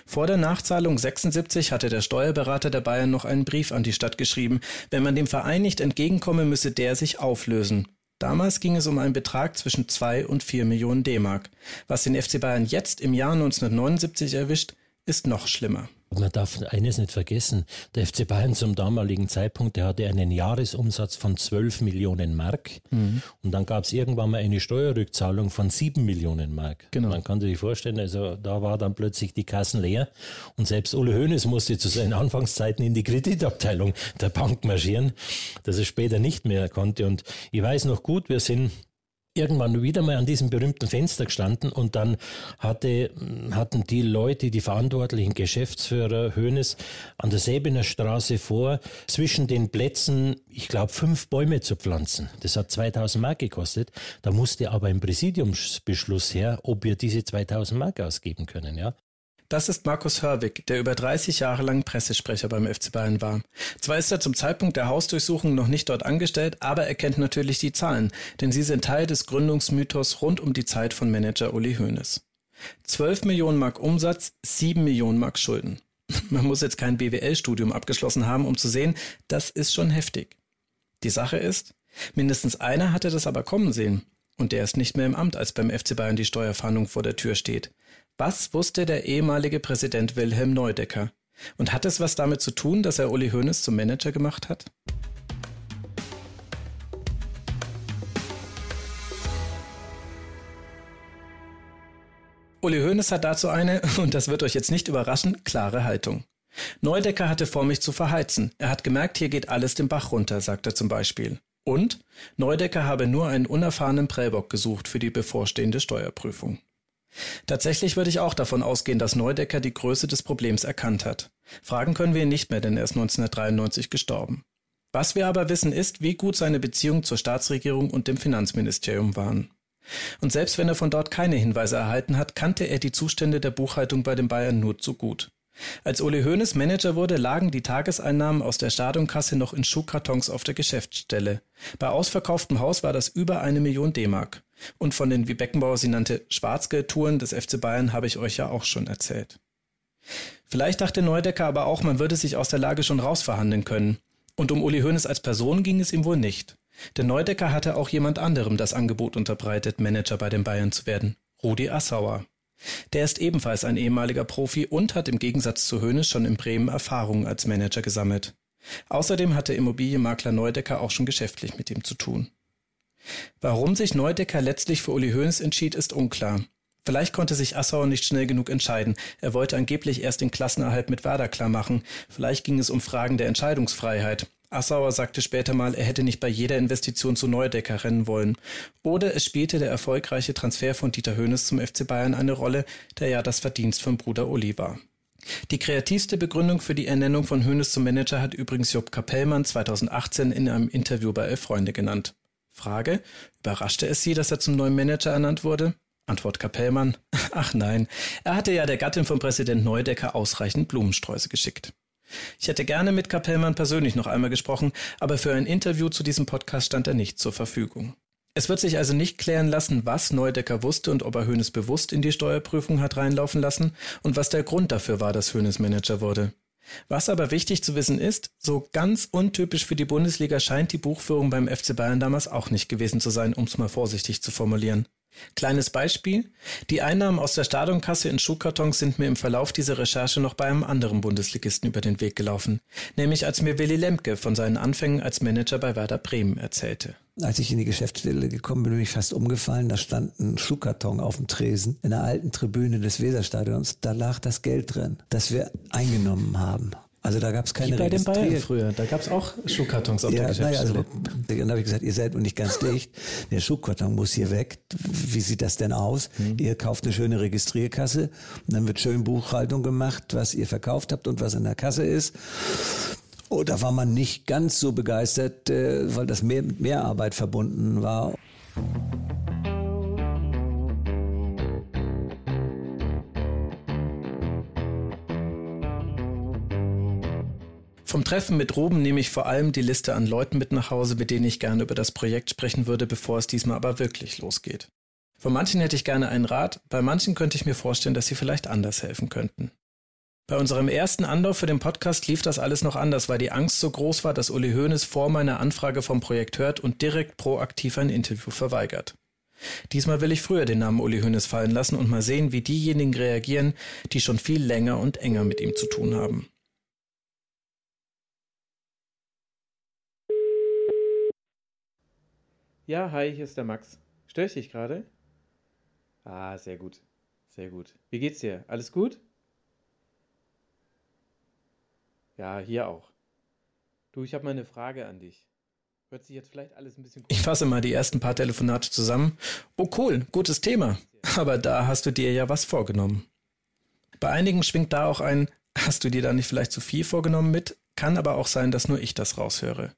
Vor der Nachzahlung 76 hatte der Steuerberater der Bayern noch einen Brief an die Stadt geschrieben, wenn man dem Verein nicht entgegenkomme, müsse der sich auflösen. Damals ging es um einen Betrag zwischen 2 und 4 Millionen D-Mark. Was den FC Bayern jetzt im Jahr 1979 erwischt, ist noch schlimmer. Man darf eines nicht vergessen. Der FC Bayern zum damaligen Zeitpunkt, der hatte einen Jahresumsatz von 12 Millionen Mark. Mhm. Und dann gab es irgendwann mal eine Steuerrückzahlung von 7 Millionen Mark. Genau. Man kann sich vorstellen, also da war dann plötzlich die Kassen leer. Und selbst Ole Hoeneß musste zu seinen Anfangszeiten in die Kreditabteilung der Bank marschieren, dass er später nicht mehr konnte. Und ich weiß noch gut, wir sind irgendwann wieder mal an diesem berühmten Fenster gestanden und dann hatte, hatten die Leute, die verantwortlichen Geschäftsführer Hönes an der Säbener Straße vor, zwischen den Plätzen, ich glaube, fünf Bäume zu pflanzen. Das hat 2000 Mark gekostet. Da musste aber ein Präsidiumsbeschluss her, ob wir diese 2000 Mark ausgeben können, ja. Das ist Markus Hörwig, der über 30 Jahre lang Pressesprecher beim FC Bayern war. Zwar ist er zum Zeitpunkt der Hausdurchsuchung noch nicht dort angestellt, aber er kennt natürlich die Zahlen, denn sie sind Teil des Gründungsmythos rund um die Zeit von Manager Uli Hoeneß. 12 Millionen Mark Umsatz, 7 Millionen Mark Schulden. Man muss jetzt kein BWL-Studium abgeschlossen haben, um zu sehen, das ist schon heftig. Die Sache ist, mindestens einer hatte das aber kommen sehen. Und der ist nicht mehr im Amt, als beim FC Bayern die Steuerfahndung vor der Tür steht. Was wusste der ehemalige Präsident Wilhelm Neudecker? Und hat es was damit zu tun, dass er Uli Hoeneß zum Manager gemacht hat? Uli Hoeneß hat dazu eine, und das wird euch jetzt nicht überraschen, klare Haltung. Neudecker hatte vor, mich zu verheizen. Er hat gemerkt, hier geht alles den Bach runter, sagt er zum Beispiel. Und Neudecker habe nur einen unerfahrenen Prellbock gesucht für die bevorstehende Steuerprüfung. Tatsächlich würde ich auch davon ausgehen, dass Neudecker die Größe des Problems erkannt hat. Fragen können wir ihn nicht mehr, denn er ist 1993 gestorben. Was wir aber wissen ist, wie gut seine Beziehungen zur Staatsregierung und dem Finanzministerium waren. Und selbst wenn er von dort keine Hinweise erhalten hat, kannte er die Zustände der Buchhaltung bei den Bayern nur zu gut. Als Uli Hoeneß Manager wurde, lagen die Tageseinnahmen aus der Stadionkasse noch in Schuhkartons auf der Geschäftsstelle. Bei ausverkauftem Haus war das über eine Million D-Mark. Und von den, wie Beckenbauer sie nannte, Schwarzgeldtouren des FC Bayern habe ich euch ja auch schon erzählt. Vielleicht dachte Neudecker aber auch, man würde sich aus der Lage schon rausverhandeln können. Und um Uli Hoeneß als Person ging es ihm wohl nicht. Denn Neudecker hatte auch jemand anderem das Angebot unterbreitet, Manager bei den Bayern zu werden. Rudi Assauer. Der ist ebenfalls ein ehemaliger Profi und hat im Gegensatz zu Hoeneß schon in Bremen Erfahrungen als Manager gesammelt. Außerdem hatte Immobilienmakler Neudecker auch schon geschäftlich mit ihm zu tun. Warum sich Neudecker letztlich für Uli Hoeneß entschied, ist unklar. Vielleicht konnte sich Assauer nicht schnell genug entscheiden. Er wollte angeblich erst den Klassenerhalt mit Werder klar machen. Vielleicht ging es um Fragen der Entscheidungsfreiheit. Assauer sagte später mal, er hätte nicht bei jeder Investition zu Neudecker rennen wollen. Oder es spielte der erfolgreiche Transfer von Dieter Hoeneß zum FC Bayern eine Rolle, der ja das Verdienst von Bruder Uli war. Die kreativste Begründung für die Ernennung von Hoeneß zum Manager hat übrigens Job Kapellmann 2018 in einem Interview bei Elf Freunde genannt. Frage, überraschte es Sie, dass er zum neuen Manager ernannt wurde? Antwort Kapellmann, ach nein, er hatte ja der Gattin von Präsident Neudecker ausreichend Blumensträuße geschickt. Ich hätte gerne mit Kapellmann persönlich noch einmal gesprochen, aber für ein Interview zu diesem Podcast stand er nicht zur Verfügung. Es wird sich also nicht klären lassen, was Neudecker wusste und ob er Hönes bewusst in die Steuerprüfung hat reinlaufen lassen und was der Grund dafür war, dass Hönes Manager wurde. Was aber wichtig zu wissen ist, so ganz untypisch für die Bundesliga scheint die Buchführung beim FC Bayern damals auch nicht gewesen zu sein, um es mal vorsichtig zu formulieren. Kleines Beispiel. Die Einnahmen aus der Stadionkasse in Schuhkartons sind mir im Verlauf dieser Recherche noch bei einem anderen Bundesligisten über den Weg gelaufen. Nämlich als mir Willy Lemke von seinen Anfängen als Manager bei Werder Bremen erzählte. Als ich in die Geschäftsstelle gekommen bin, bin ich fast umgefallen. Da stand ein Schuhkarton auf dem Tresen in der alten Tribüne des Weserstadions. Da lag das Geld drin, das wir eingenommen haben. Also da gab es keine Wie bei den Bayern früher, da gab es auch Schuhkartons auf ja, der Geschäftsstelle. Naja, also, dann habe ich gesagt, ihr seid noch nicht ganz dicht, der Schuhkarton muss hier weg. Wie sieht das denn aus? Mhm. Ihr kauft eine schöne Registrierkasse und dann wird schön Buchhaltung gemacht, was ihr verkauft habt und was in der Kasse ist. Oh, da war man nicht ganz so begeistert, äh, weil das mehr mit mehr Arbeit verbunden war. Vom Treffen mit Ruben nehme ich vor allem die Liste an Leuten mit nach Hause, mit denen ich gerne über das Projekt sprechen würde, bevor es diesmal aber wirklich losgeht. Von manchen hätte ich gerne einen Rat, bei manchen könnte ich mir vorstellen, dass sie vielleicht anders helfen könnten. Bei unserem ersten Anlauf für den Podcast lief das alles noch anders, weil die Angst so groß war, dass Uli Hoeneß vor meiner Anfrage vom Projekt hört und direkt proaktiv ein Interview verweigert. Diesmal will ich früher den Namen Uli Hoeneß fallen lassen und mal sehen, wie diejenigen reagieren, die schon viel länger und enger mit ihm zu tun haben. Ja, hi, hier ist der Max. Störe ich dich gerade? Ah, sehr gut. Sehr gut. Wie geht's dir? Alles gut? Ja, hier auch. Du, ich habe mal eine Frage an dich. Hört sich jetzt vielleicht alles ein bisschen. Ich fasse mal die ersten paar Telefonate zusammen. Oh, cool, gutes Thema. Aber da hast du dir ja was vorgenommen. Bei einigen schwingt da auch ein, hast du dir da nicht vielleicht zu viel vorgenommen mit? Kann aber auch sein, dass nur ich das raushöre.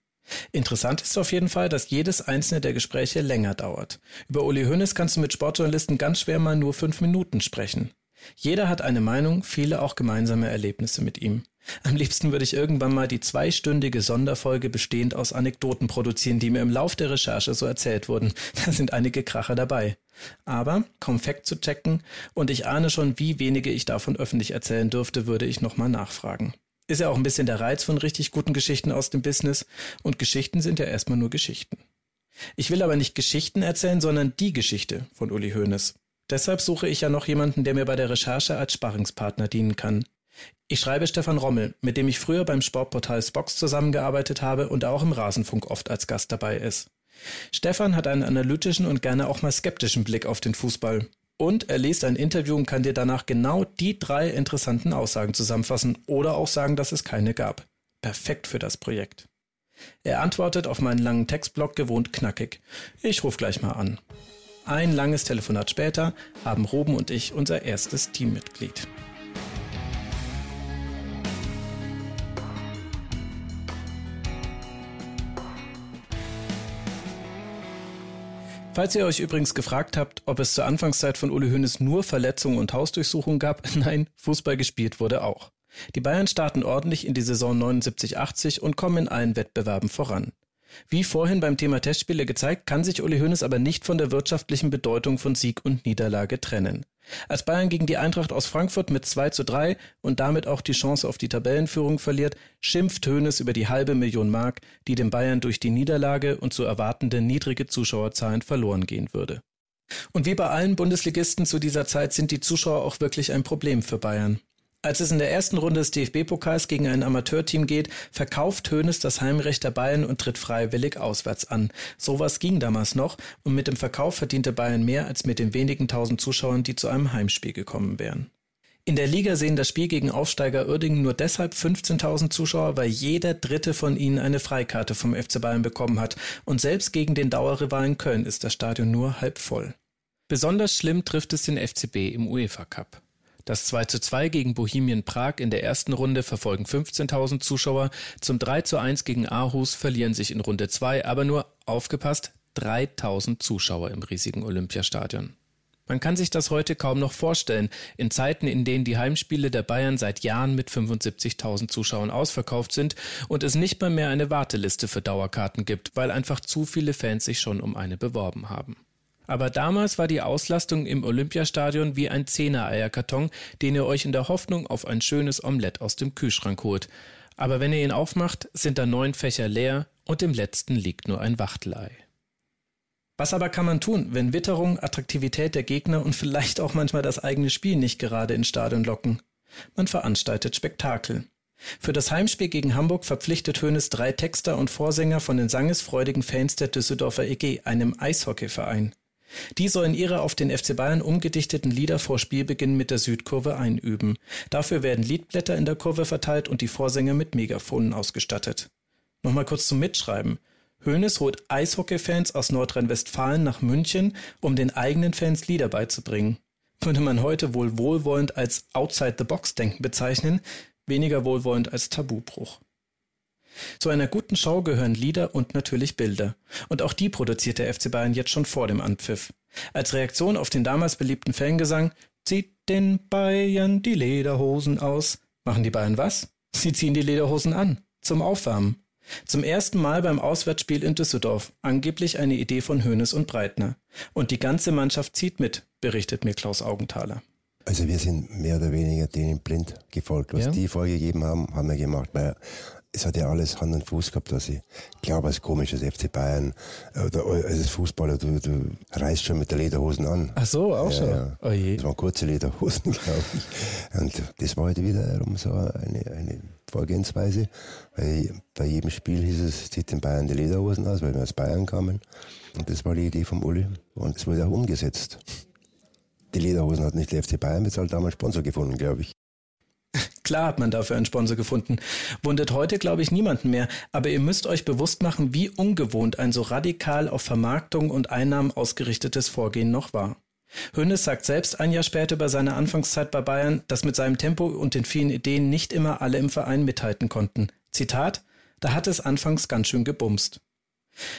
Interessant ist auf jeden Fall, dass jedes einzelne der Gespräche länger dauert. Über Uli Hoeneß kannst du mit Sportjournalisten ganz schwer mal nur fünf Minuten sprechen. Jeder hat eine Meinung, viele auch gemeinsame Erlebnisse mit ihm. Am liebsten würde ich irgendwann mal die zweistündige Sonderfolge bestehend aus Anekdoten produzieren, die mir im Lauf der Recherche so erzählt wurden. Da sind einige Kracher dabei. Aber, kaum Fact zu checken, und ich ahne schon, wie wenige ich davon öffentlich erzählen dürfte, würde ich nochmal nachfragen. Ist ja auch ein bisschen der Reiz von richtig guten Geschichten aus dem Business. Und Geschichten sind ja erstmal nur Geschichten. Ich will aber nicht Geschichten erzählen, sondern die Geschichte von Uli Hoeneß. Deshalb suche ich ja noch jemanden, der mir bei der Recherche als Sparringspartner dienen kann. Ich schreibe Stefan Rommel, mit dem ich früher beim Sportportal Spox zusammengearbeitet habe und auch im Rasenfunk oft als Gast dabei ist. Stefan hat einen analytischen und gerne auch mal skeptischen Blick auf den Fußball. Und er liest ein Interview und kann dir danach genau die drei interessanten Aussagen zusammenfassen oder auch sagen, dass es keine gab. Perfekt für das Projekt. Er antwortet auf meinen langen Textblock gewohnt knackig. Ich rufe gleich mal an. Ein langes Telefonat später haben Ruben und ich unser erstes Teammitglied. Falls ihr euch übrigens gefragt habt, ob es zur Anfangszeit von Uli Hoeneß nur Verletzungen und Hausdurchsuchungen gab, nein, Fußball gespielt wurde auch. Die Bayern starten ordentlich in die Saison 79-80 und kommen in allen Wettbewerben voran. Wie vorhin beim Thema Testspiele gezeigt, kann sich Uli Hoeneß aber nicht von der wirtschaftlichen Bedeutung von Sieg und Niederlage trennen. Als Bayern gegen die Eintracht aus Frankfurt mit 2 zu 3 und damit auch die Chance auf die Tabellenführung verliert, schimpft Hoeneß über die halbe Million Mark, die dem Bayern durch die Niederlage und zu erwartende niedrige Zuschauerzahlen verloren gehen würde. Und wie bei allen Bundesligisten zu dieser Zeit sind die Zuschauer auch wirklich ein Problem für Bayern. Als es in der ersten Runde des DFB-Pokals gegen ein Amateurteam geht, verkauft Hoeneß das Heimrecht der Bayern und tritt freiwillig auswärts an. Sowas ging damals noch und mit dem Verkauf verdiente Bayern mehr als mit den wenigen tausend Zuschauern, die zu einem Heimspiel gekommen wären. In der Liga sehen das Spiel gegen Aufsteiger Uerdingen nur deshalb 15.000 Zuschauer, weil jeder dritte von ihnen eine Freikarte vom FC Bayern bekommen hat. Und selbst gegen den Dauerrivalen Köln ist das Stadion nur halb voll. Besonders schlimm trifft es den FCB im UEFA Cup. Das 2 zu 2 gegen Bohemian Prag in der ersten Runde verfolgen 15.000 Zuschauer. Zum 3 zu 1 gegen Aarhus verlieren sich in Runde 2 aber nur, aufgepasst, 3.000 Zuschauer im riesigen Olympiastadion. Man kann sich das heute kaum noch vorstellen, in Zeiten, in denen die Heimspiele der Bayern seit Jahren mit 75.000 Zuschauern ausverkauft sind und es nicht mal mehr eine Warteliste für Dauerkarten gibt, weil einfach zu viele Fans sich schon um eine beworben haben. Aber damals war die Auslastung im Olympiastadion wie ein Zehner-Eierkarton, den ihr euch in der Hoffnung auf ein schönes Omelett aus dem Kühlschrank holt. Aber wenn ihr ihn aufmacht, sind da neun Fächer leer und im letzten liegt nur ein Wachtelei. Was aber kann man tun, wenn Witterung, Attraktivität der Gegner und vielleicht auch manchmal das eigene Spiel nicht gerade ins Stadion locken? Man veranstaltet Spektakel. Für das Heimspiel gegen Hamburg verpflichtet Hoeneß drei Texter und Vorsänger von den sangesfreudigen Fans der Düsseldorfer EG, einem Eishockeyverein. Die sollen ihre auf den FC Bayern umgedichteten Lieder vor Spielbeginn mit der Südkurve einüben. Dafür werden Liedblätter in der Kurve verteilt und die Vorsänger mit Megafonen ausgestattet. Nochmal kurz zum Mitschreiben. Hoeneß holt Eishockey-Fans aus Nordrhein-Westfalen nach München, um den eigenen Fans Lieder beizubringen. Würde man heute wohl wohlwollend als Outside-the-Box-Denken bezeichnen, weniger wohlwollend als Tabubruch. Zu einer guten Show gehören Lieder und natürlich Bilder. Und auch die produziert der FC Bayern jetzt schon vor dem Anpfiff. Als Reaktion auf den damals beliebten Fangesang Zieht den Bayern die Lederhosen aus. Machen die Bayern was? Sie ziehen die Lederhosen an. Zum Aufwärmen. Zum ersten Mal beim Auswärtsspiel in Düsseldorf. Angeblich eine Idee von Hoeneß und Breitner. Und die ganze Mannschaft zieht mit, berichtet mir Klaus Augenthaler. Also wir sind mehr oder weniger denen blind gefolgt. Was ja. die vorgegeben haben, haben wir gemacht. Weil es hat ja alles Hand und Fuß gehabt, dass ich glaube, als komisches FC Bayern oder als Fußballer, du, du reißt schon mit der Lederhosen an. Ach so, auch ja, schon. Ja. Oh je. Das waren kurze Lederhosen, glaube ich. Und das war heute halt wiederum so eine, eine Vorgehensweise. Weil bei jedem Spiel hieß es, zieht den Bayern die Lederhosen aus, weil wir aus Bayern kamen. Und das war die Idee vom Uli. Und es wurde auch umgesetzt. Die Lederhosen hat nicht der FC Bayern bezahlt, damals Sponsor gefunden, glaube ich. Klar hat man dafür einen Sponsor gefunden. Wundert heute, glaube ich, niemanden mehr. Aber ihr müsst euch bewusst machen, wie ungewohnt ein so radikal auf Vermarktung und Einnahmen ausgerichtetes Vorgehen noch war. Hönes sagt selbst ein Jahr später über seine Anfangszeit bei Bayern, dass mit seinem Tempo und den vielen Ideen nicht immer alle im Verein mithalten konnten. Zitat, da hat es anfangs ganz schön gebumst.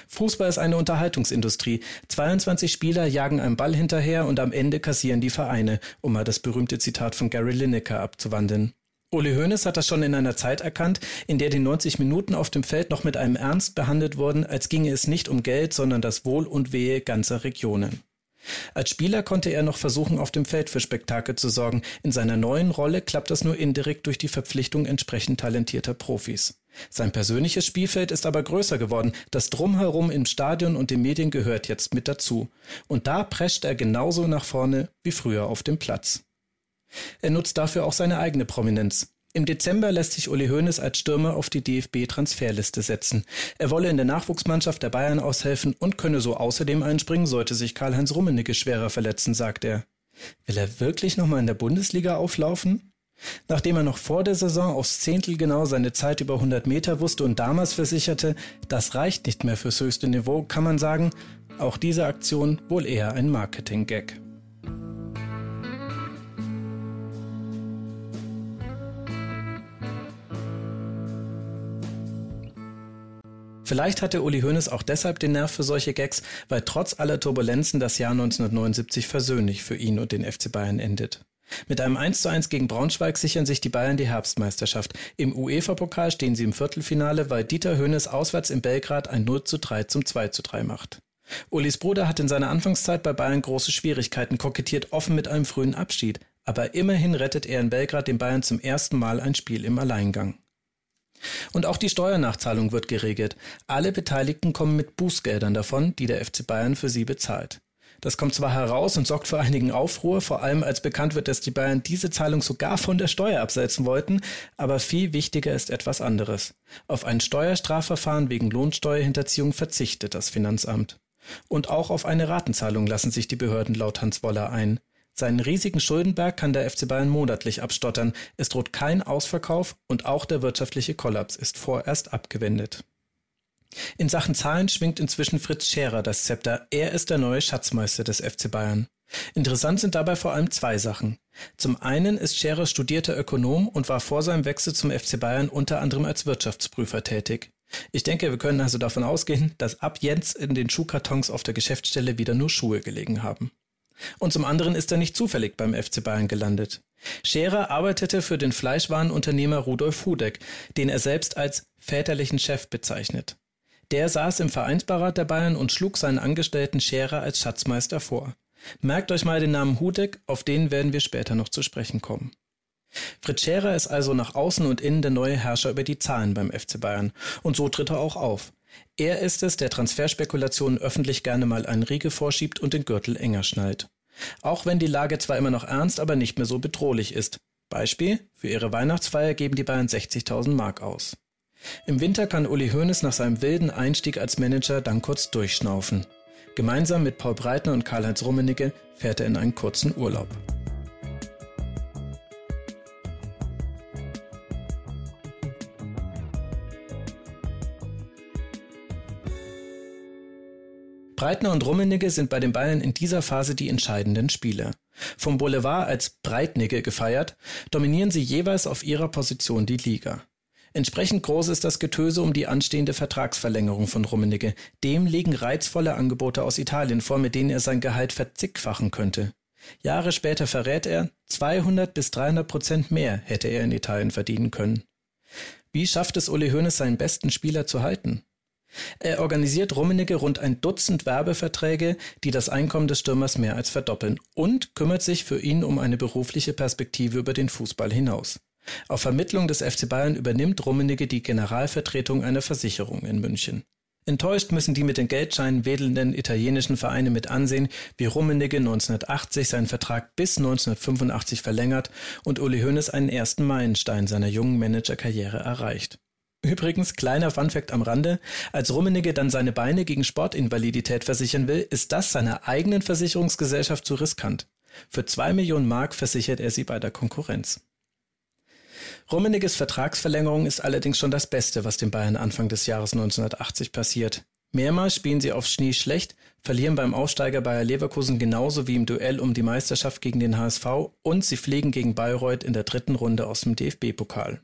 Fußball ist eine Unterhaltungsindustrie. 22 Spieler jagen einem Ball hinterher und am Ende kassieren die Vereine, um mal das berühmte Zitat von Gary Lineker abzuwandeln. Uli Hoeneß hat das schon in einer Zeit erkannt, in der die 90 Minuten auf dem Feld noch mit einem Ernst behandelt wurden, als ginge es nicht um Geld, sondern das Wohl und Wehe ganzer Regionen. Als Spieler konnte er noch versuchen, auf dem Feld für Spektakel zu sorgen. In seiner neuen Rolle klappt das nur indirekt durch die Verpflichtung entsprechend talentierter Profis. Sein persönliches Spielfeld ist aber größer geworden. Das Drumherum im Stadion und den Medien gehört jetzt mit dazu. Und da prescht er genauso nach vorne wie früher auf dem Platz. Er nutzt dafür auch seine eigene Prominenz. Im Dezember lässt sich Uli Hoeneß als Stürmer auf die DFB-Transferliste setzen. Er wolle in der Nachwuchsmannschaft der Bayern aushelfen und könne so außerdem einspringen, sollte sich Karl-Heinz Rummenigge schwerer verletzen, sagt er. Will er wirklich nochmal in der Bundesliga auflaufen? Nachdem er noch vor der Saison aufs Zehntel genau seine Zeit über 100 Meter wusste und damals versicherte, das reicht nicht mehr fürs höchste Niveau, kann man sagen, auch diese Aktion wohl eher ein Marketing-Gag. Vielleicht hatte Uli Hoeneß auch deshalb den Nerv für solche Gags, weil trotz aller Turbulenzen das Jahr 1979 versöhnlich für ihn und den FC Bayern endet. Mit einem 1 zu 1 gegen Braunschweig sichern sich die Bayern die Herbstmeisterschaft. Im UEFA-Pokal stehen sie im Viertelfinale, weil Dieter Hoeneß auswärts in Belgrad ein 0 zu 3 zum 2 zu 3 macht. Ulis Bruder hat in seiner Anfangszeit bei Bayern große Schwierigkeiten, kokettiert offen mit einem frühen Abschied. Aber immerhin rettet er in Belgrad den Bayern zum ersten Mal ein Spiel im Alleingang. Und auch die Steuernachzahlung wird geregelt. Alle Beteiligten kommen mit Bußgeldern davon, die der FC Bayern für sie bezahlt. Das kommt zwar heraus und sorgt für einigen Aufruhr, vor allem als bekannt wird, dass die Bayern diese Zahlung sogar von der Steuer absetzen wollten, aber viel wichtiger ist etwas anderes. Auf ein Steuerstrafverfahren wegen Lohnsteuerhinterziehung verzichtet das Finanzamt. Und auch auf eine Ratenzahlung lassen sich die Behörden laut Hans Woller ein. Seinen riesigen Schuldenberg kann der FC Bayern monatlich abstottern. Es droht kein Ausverkauf und auch der wirtschaftliche Kollaps ist vorerst abgewendet. In Sachen Zahlen schwingt inzwischen Fritz Scherer das Zepter. Er ist der neue Schatzmeister des FC Bayern. Interessant sind dabei vor allem zwei Sachen. Zum einen ist Scherer studierter Ökonom und war vor seinem Wechsel zum FC Bayern unter anderem als Wirtschaftsprüfer tätig. Ich denke, wir können also davon ausgehen, dass ab jetzt in den Schuhkartons auf der Geschäftsstelle wieder nur Schuhe gelegen haben. Und zum anderen ist er nicht zufällig beim FC Bayern gelandet. Scherer arbeitete für den Fleischwarenunternehmer Rudolf Hudeck, den er selbst als väterlichen Chef bezeichnet. Der saß im Vereinsberat der Bayern und schlug seinen Angestellten Scherer als Schatzmeister vor. Merkt euch mal den Namen Hudeck, auf den werden wir später noch zu sprechen kommen. Fritz Scherer ist also nach außen und innen der neue Herrscher über die Zahlen beim FC Bayern. Und so tritt er auch auf. Er ist es, der Transferspekulationen öffentlich gerne mal einen Riegel vorschiebt und den Gürtel enger schnallt. Auch wenn die Lage zwar immer noch ernst, aber nicht mehr so bedrohlich ist. Beispiel, für ihre Weihnachtsfeier geben die Bayern 60.000 Mark aus. Im Winter kann Uli Hoeneß nach seinem wilden Einstieg als Manager dann kurz durchschnaufen. Gemeinsam mit Paul Breitner und Karl-Heinz Rummenigge fährt er in einen kurzen Urlaub. Breitner und Rummenigge sind bei den Bayern in dieser Phase die entscheidenden Spieler. Vom Boulevard als Breitnigge gefeiert, dominieren sie jeweils auf ihrer Position die Liga. Entsprechend groß ist das Getöse um die anstehende Vertragsverlängerung von Rummenigge. Dem liegen reizvolle Angebote aus Italien vor, mit denen er sein Gehalt verzickfachen könnte. Jahre später verrät er, 200 bis 300 Prozent mehr hätte er in Italien verdienen können. Wie schafft es Uli Hoeneß, seinen besten Spieler zu halten? Er organisiert Rummenigge rund ein Dutzend Werbeverträge, die das Einkommen des Stürmers mehr als verdoppeln und kümmert sich für ihn um eine berufliche Perspektive über den Fußball hinaus. Auf Vermittlung des FC Bayern übernimmt Rummenigge die Generalvertretung einer Versicherung in München. Enttäuscht müssen die mit den Geldscheinen wedelnden italienischen Vereine mit ansehen, wie Rummenigge 1980 seinen Vertrag bis 1985 verlängert und Uli Hoeneß einen ersten Meilenstein seiner jungen Managerkarriere erreicht. Übrigens, kleiner Funfact am Rande, als Rummenigge dann seine Beine gegen Sportinvalidität versichern will, ist das seiner eigenen Versicherungsgesellschaft zu riskant. Für zwei Millionen Mark versichert er sie bei der Konkurrenz. Rummeniges Vertragsverlängerung ist allerdings schon das Beste, was den Bayern Anfang des Jahres 1980 passiert. Mehrmals spielen sie aufs Schnee schlecht, verlieren beim Aufsteiger Bayer Leverkusen genauso wie im Duell um die Meisterschaft gegen den HSV und sie fliegen gegen Bayreuth in der dritten Runde aus dem DFB-Pokal.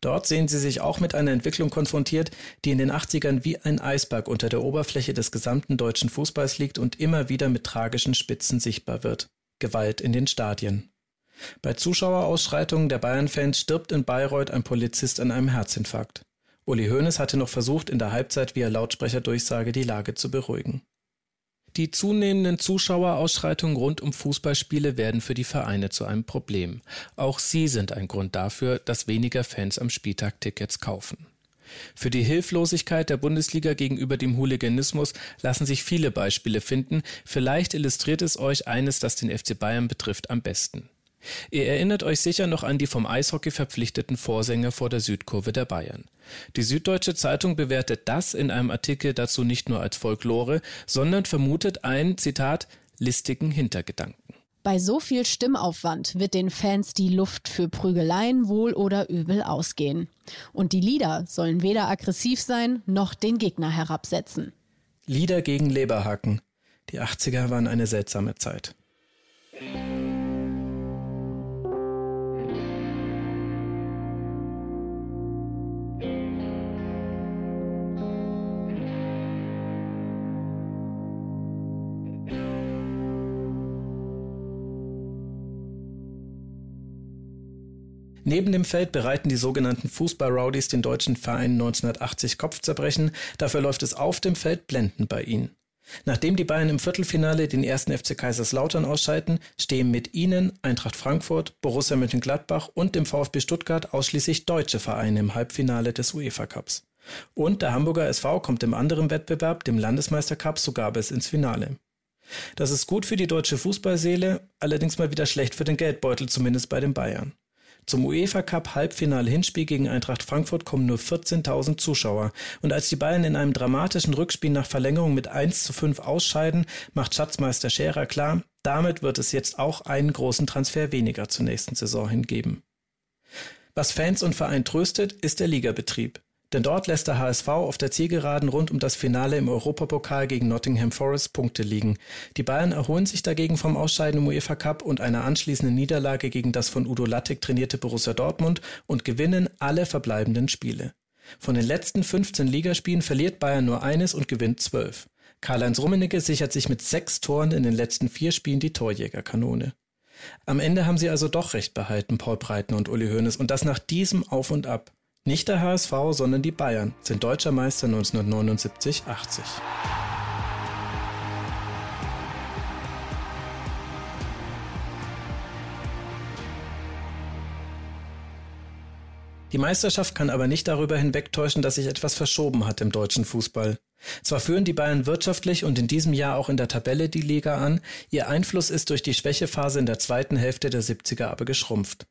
Dort sehen sie sich auch mit einer Entwicklung konfrontiert, die in den 80ern wie ein Eisberg unter der Oberfläche des gesamten deutschen Fußballs liegt und immer wieder mit tragischen Spitzen sichtbar wird. Gewalt in den Stadien. Bei Zuschauerausschreitungen der Bayern-Fans stirbt in Bayreuth ein Polizist an einem Herzinfarkt. Uli Hoeneß hatte noch versucht, in der Halbzeit via Lautsprecherdurchsage die Lage zu beruhigen. Die zunehmenden Zuschauerausschreitungen rund um Fußballspiele werden für die Vereine zu einem Problem. Auch sie sind ein Grund dafür, dass weniger Fans am Spieltag Tickets kaufen. Für die Hilflosigkeit der Bundesliga gegenüber dem Hooliganismus lassen sich viele Beispiele finden. Vielleicht illustriert es euch eines, das den FC Bayern betrifft, am besten. Ihr erinnert euch sicher noch an die vom Eishockey verpflichteten Vorsänger vor der Südkurve der Bayern. Die Süddeutsche Zeitung bewertet das in einem Artikel dazu nicht nur als Folklore, sondern vermutet einen, Zitat, listigen Hintergedanken. Bei so viel Stimmaufwand wird den Fans die Luft für Prügeleien wohl oder übel ausgehen. Und die Lieder sollen weder aggressiv sein noch den Gegner herabsetzen. Lieder gegen Leberhaken. Die 80er waren eine seltsame Zeit. Neben dem Feld bereiten die sogenannten Fußball-Rowdies den deutschen Verein 1980 Kopfzerbrechen. Dafür läuft es auf dem Feld blendend bei ihnen. Nachdem die Bayern im Viertelfinale den ersten FC Kaiserslautern ausscheiden, stehen mit ihnen Eintracht Frankfurt, Borussia Mönchengladbach und dem VfB Stuttgart ausschließlich deutsche Vereine im Halbfinale des UEFA Cups. Und der Hamburger SV kommt im anderen Wettbewerb, dem Landesmeistercup, sogar bis ins Finale. Das ist gut für die deutsche Fußballseele, allerdings mal wieder schlecht für den Geldbeutel, zumindest bei den Bayern. Zum UEFA Cup Halbfinale Hinspiel gegen Eintracht Frankfurt kommen nur 14.000 Zuschauer. Und als die Bayern in einem dramatischen Rückspiel nach Verlängerung mit 1 zu 5 ausscheiden, macht Schatzmeister Scherer klar, damit wird es jetzt auch einen großen Transfer weniger zur nächsten Saison hingeben. Was Fans und Verein tröstet, ist der Ligabetrieb. Denn dort lässt der HSV auf der Zielgeraden rund um das Finale im Europapokal gegen Nottingham Forest Punkte liegen. Die Bayern erholen sich dagegen vom Ausscheiden im UEFA Cup und einer anschließenden Niederlage gegen das von Udo Lattek trainierte Borussia Dortmund und gewinnen alle verbleibenden Spiele. Von den letzten 15 Ligaspielen verliert Bayern nur eines und gewinnt zwölf. Karl-Heinz Rummenigge sichert sich mit sechs Toren in den letzten vier Spielen die Torjägerkanone. Am Ende haben sie also doch recht behalten, Paul Breitner und Uli Hoeneß, und das nach diesem Auf und Ab. Nicht der HSV, sondern die Bayern sind deutscher Meister 1979-80. Die Meisterschaft kann aber nicht darüber hinwegtäuschen, dass sich etwas verschoben hat im deutschen Fußball. Zwar führen die Bayern wirtschaftlich und in diesem Jahr auch in der Tabelle die Liga an, ihr Einfluss ist durch die Schwächephase in der zweiten Hälfte der 70er aber geschrumpft.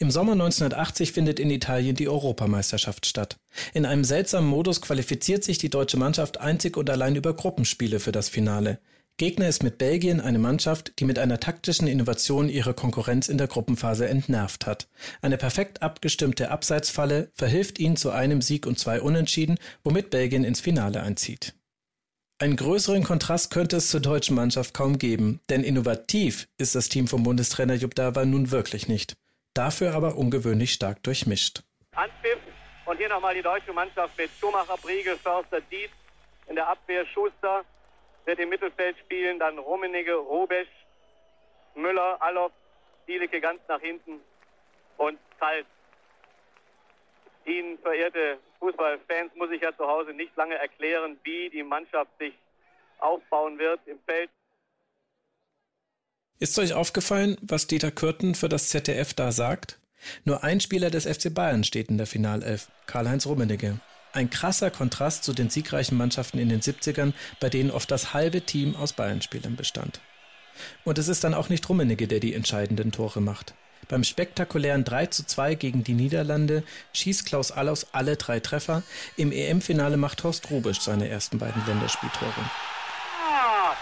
Im Sommer 1980 findet in Italien die Europameisterschaft statt. In einem seltsamen Modus qualifiziert sich die deutsche Mannschaft einzig und allein über Gruppenspiele für das Finale. Gegner ist mit Belgien eine Mannschaft, die mit einer taktischen Innovation ihre Konkurrenz in der Gruppenphase entnervt hat. Eine perfekt abgestimmte Abseitsfalle verhilft ihnen zu einem Sieg und zwei Unentschieden, womit Belgien ins Finale einzieht. Einen größeren Kontrast könnte es zur deutschen Mannschaft kaum geben, denn innovativ ist das Team vom Bundestrainer Jupp Dava nun wirklich nicht dafür aber ungewöhnlich stark durchmischt. Anpfiff Und hier nochmal die deutsche Mannschaft mit Schumacher, Briegel, Förster, Dietz. In der Abwehr Schuster wird im Mittelfeld spielen. Dann Rummenigge, Rubesch, Müller, Allof, Dielicke ganz nach hinten und Kalt. Ihnen, verehrte Fußballfans, muss ich ja zu Hause nicht lange erklären, wie die Mannschaft sich aufbauen wird im Feld. Ist euch aufgefallen, was Dieter Kürten für das ZDF da sagt? Nur ein Spieler des FC Bayern steht in der Finalelf, Karl-Heinz Rummenigge. Ein krasser Kontrast zu den siegreichen Mannschaften in den 70ern, bei denen oft das halbe Team aus Bayern-Spielern bestand. Und es ist dann auch nicht Rummenigge, der die entscheidenden Tore macht. Beim spektakulären 3 zu 2 gegen die Niederlande schießt Klaus Allaus alle drei Treffer. Im EM-Finale macht Horst Rubisch seine ersten beiden Länderspieltore. Ah,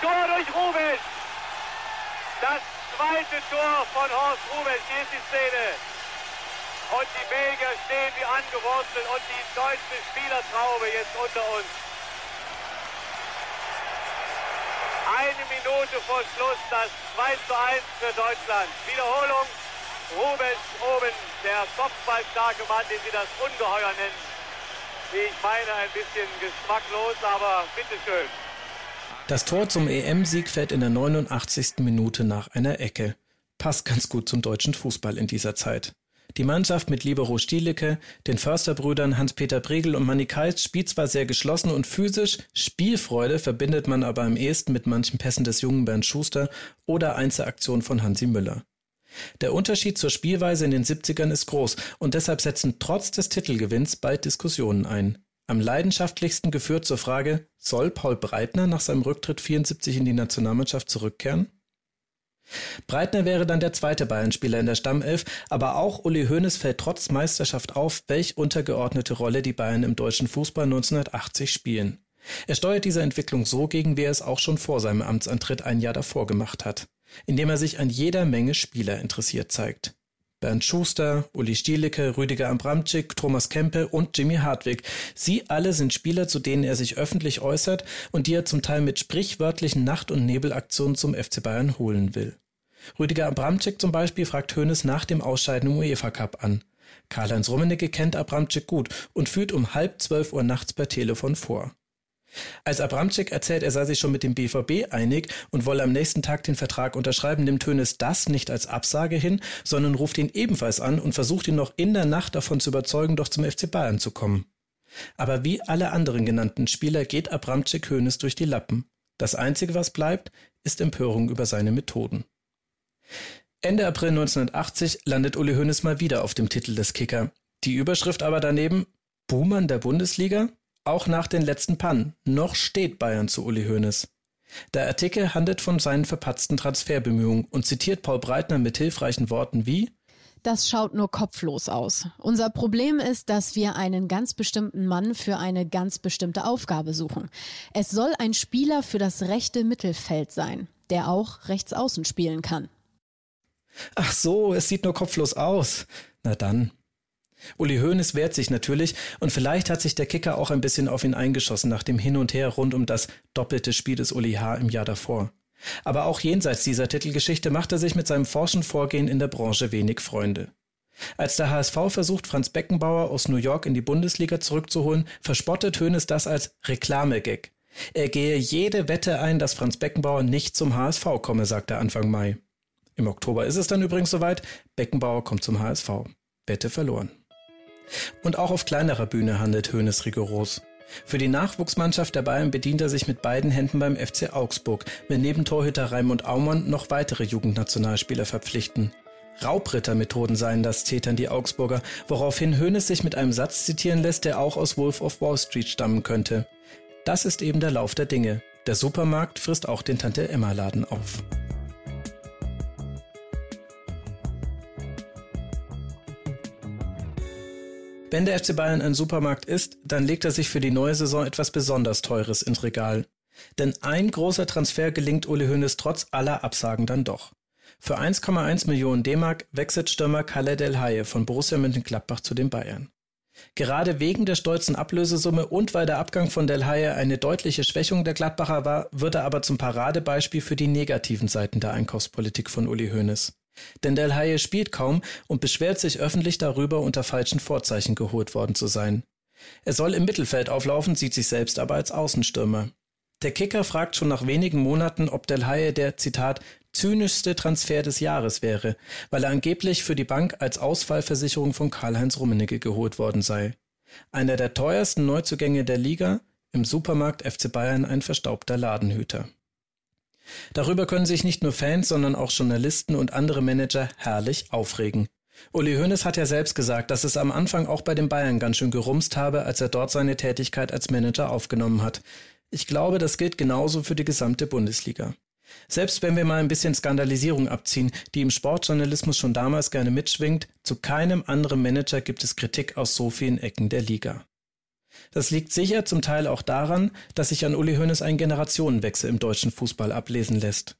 Tor durch Rubisch! Das zweite Tor von Horst Rubisch. Hier ist die Szene. Und die Belgier stehen wie angewurzelt und die deutsche Spielertraube jetzt unter uns. Eine Minute vor Schluss das 2 zu 1 für Deutschland. Wiederholung. Rubens oben, der kopfballstarke Mann, den Sie das Ungeheuer nennen. Wie ich meine, ein bisschen geschmacklos, aber bitteschön. Das Tor zum EM-Sieg fällt in der 89. Minute nach einer Ecke. Passt ganz gut zum deutschen Fußball in dieser Zeit. Die Mannschaft mit Libero Stielicke, den Försterbrüdern Hans-Peter Bregel und Manny Kais spielt zwar sehr geschlossen und physisch, Spielfreude verbindet man aber am ehesten mit manchen Pässen des jungen Bernd Schuster oder Einzelaktionen von Hansi Müller. Der Unterschied zur Spielweise in den 70ern ist groß und deshalb setzen trotz des Titelgewinns bald Diskussionen ein. Am leidenschaftlichsten geführt zur Frage, soll Paul Breitner nach seinem Rücktritt 74 in die Nationalmannschaft zurückkehren? Breitner wäre dann der zweite Bayern-Spieler in der Stammelf, aber auch Uli Hoeneß fällt trotz Meisterschaft auf, welch untergeordnete Rolle die Bayern im deutschen Fußball 1980 spielen. Er steuert diese Entwicklung so gegen, wie er es auch schon vor seinem Amtsantritt ein Jahr davor gemacht hat, indem er sich an jeder Menge Spieler interessiert zeigt. Bernd Schuster, Uli Stielicke, Rüdiger Abramczyk, Thomas Kempe und Jimmy Hartwig. Sie alle sind Spieler, zu denen er sich öffentlich äußert und die er zum Teil mit sprichwörtlichen Nacht- und Nebelaktionen zum FC Bayern holen will. Rüdiger Abramczyk zum Beispiel fragt Hoeneß nach dem Ausscheiden im UEFA Cup an. Karl-Heinz Rummenigge kennt Abramczyk gut und führt um halb zwölf Uhr nachts per Telefon vor. Als Abramczyk erzählt, er sei sich schon mit dem BVB einig und wolle am nächsten Tag den Vertrag unterschreiben, nimmt Hönes das nicht als Absage hin, sondern ruft ihn ebenfalls an und versucht ihn noch in der Nacht davon zu überzeugen, doch zum FC Bayern zu kommen. Aber wie alle anderen genannten Spieler geht Abramczyk Hönes durch die Lappen. Das Einzige, was bleibt, ist Empörung über seine Methoden. Ende April 1980 landet Uli Hoeneß mal wieder auf dem Titel des Kicker. Die Überschrift aber daneben Buhmann der Bundesliga? Auch nach den letzten Pannen. Noch steht Bayern zu Uli Hoeneß. Der Artikel handelt von seinen verpatzten Transferbemühungen und zitiert Paul Breitner mit hilfreichen Worten wie das schaut nur kopflos aus. Unser Problem ist, dass wir einen ganz bestimmten Mann für eine ganz bestimmte Aufgabe suchen. Es soll ein Spieler für das rechte Mittelfeld sein, der auch rechts außen spielen kann. Ach so, es sieht nur kopflos aus. Na dann. Uli Hoeneß wehrt sich natürlich und vielleicht hat sich der Kicker auch ein bisschen auf ihn eingeschossen nach dem Hin und Her rund um das doppelte Spiel des Uli H. im Jahr davor. Aber auch jenseits dieser Titelgeschichte macht er sich mit seinem forschen Vorgehen in der Branche wenig Freunde. Als der HSV versucht, Franz Beckenbauer aus New York in die Bundesliga zurückzuholen, verspottet Hoeneß das als Reklamegag. Er gehe jede Wette ein, dass Franz Beckenbauer nicht zum HSV komme, sagt er Anfang Mai. Im Oktober ist es dann übrigens soweit, Beckenbauer kommt zum HSV. Wette verloren. Und auch auf kleinerer Bühne handelt Hoeneß rigoros. Für die Nachwuchsmannschaft der Bayern bedient er sich mit beiden Händen beim FC Augsburg, will neben Torhüter Raimund Aumann noch weitere Jugendnationalspieler verpflichten. Raubrittermethoden seien das, zetern die Augsburger, woraufhin Hoeneß sich mit einem Satz zitieren lässt, der auch aus Wolf of Wall Street stammen könnte. Das ist eben der Lauf der Dinge. Der Supermarkt frisst auch den Tante-Emma-Laden auf. Wenn der FC Bayern ein Supermarkt ist, dann legt er sich für die neue Saison etwas besonders Teures ins Regal. Denn ein großer Transfer gelingt Uli Hoeneß trotz aller Absagen dann doch. Für 1,1 Millionen D-Mark wechselt Stürmer Kalle Del Haye von Borussia Mönchengladbach zu den Bayern. Gerade wegen der stolzen Ablösesumme und weil der Abgang von Del Haye eine deutliche Schwächung der Gladbacher war, wird er aber zum Paradebeispiel für die negativen Seiten der Einkaufspolitik von Uli Hoeneß. Denn Del Haye spielt kaum und beschwert sich öffentlich darüber, unter falschen Vorzeichen geholt worden zu sein. Er soll im Mittelfeld auflaufen, sieht sich selbst aber als Außenstürmer. Der Kicker fragt schon nach wenigen Monaten, ob Del Haye der, Zitat, zynischste Transfer des Jahres wäre, weil er angeblich für die Bank als Ausfallversicherung von Karl-Heinz Rummenigge geholt worden sei. Einer der teuersten Neuzugänge der Liga, im Supermarkt FC Bayern ein verstaubter Ladenhüter. Darüber können sich nicht nur Fans, sondern auch Journalisten und andere Manager herrlich aufregen. Uli Hoeneß hat ja selbst gesagt, dass es am Anfang auch bei den Bayern ganz schön gerumst habe, als er dort seine Tätigkeit als Manager aufgenommen hat. Ich glaube, das gilt genauso für die gesamte Bundesliga. Selbst wenn wir mal ein bisschen Skandalisierung abziehen, die im Sportjournalismus schon damals gerne mitschwingt, zu keinem anderen Manager gibt es Kritik aus so vielen Ecken der Liga. Das liegt sicher zum Teil auch daran, dass sich an Uli Hoeneß ein Generationenwechsel im deutschen Fußball ablesen lässt.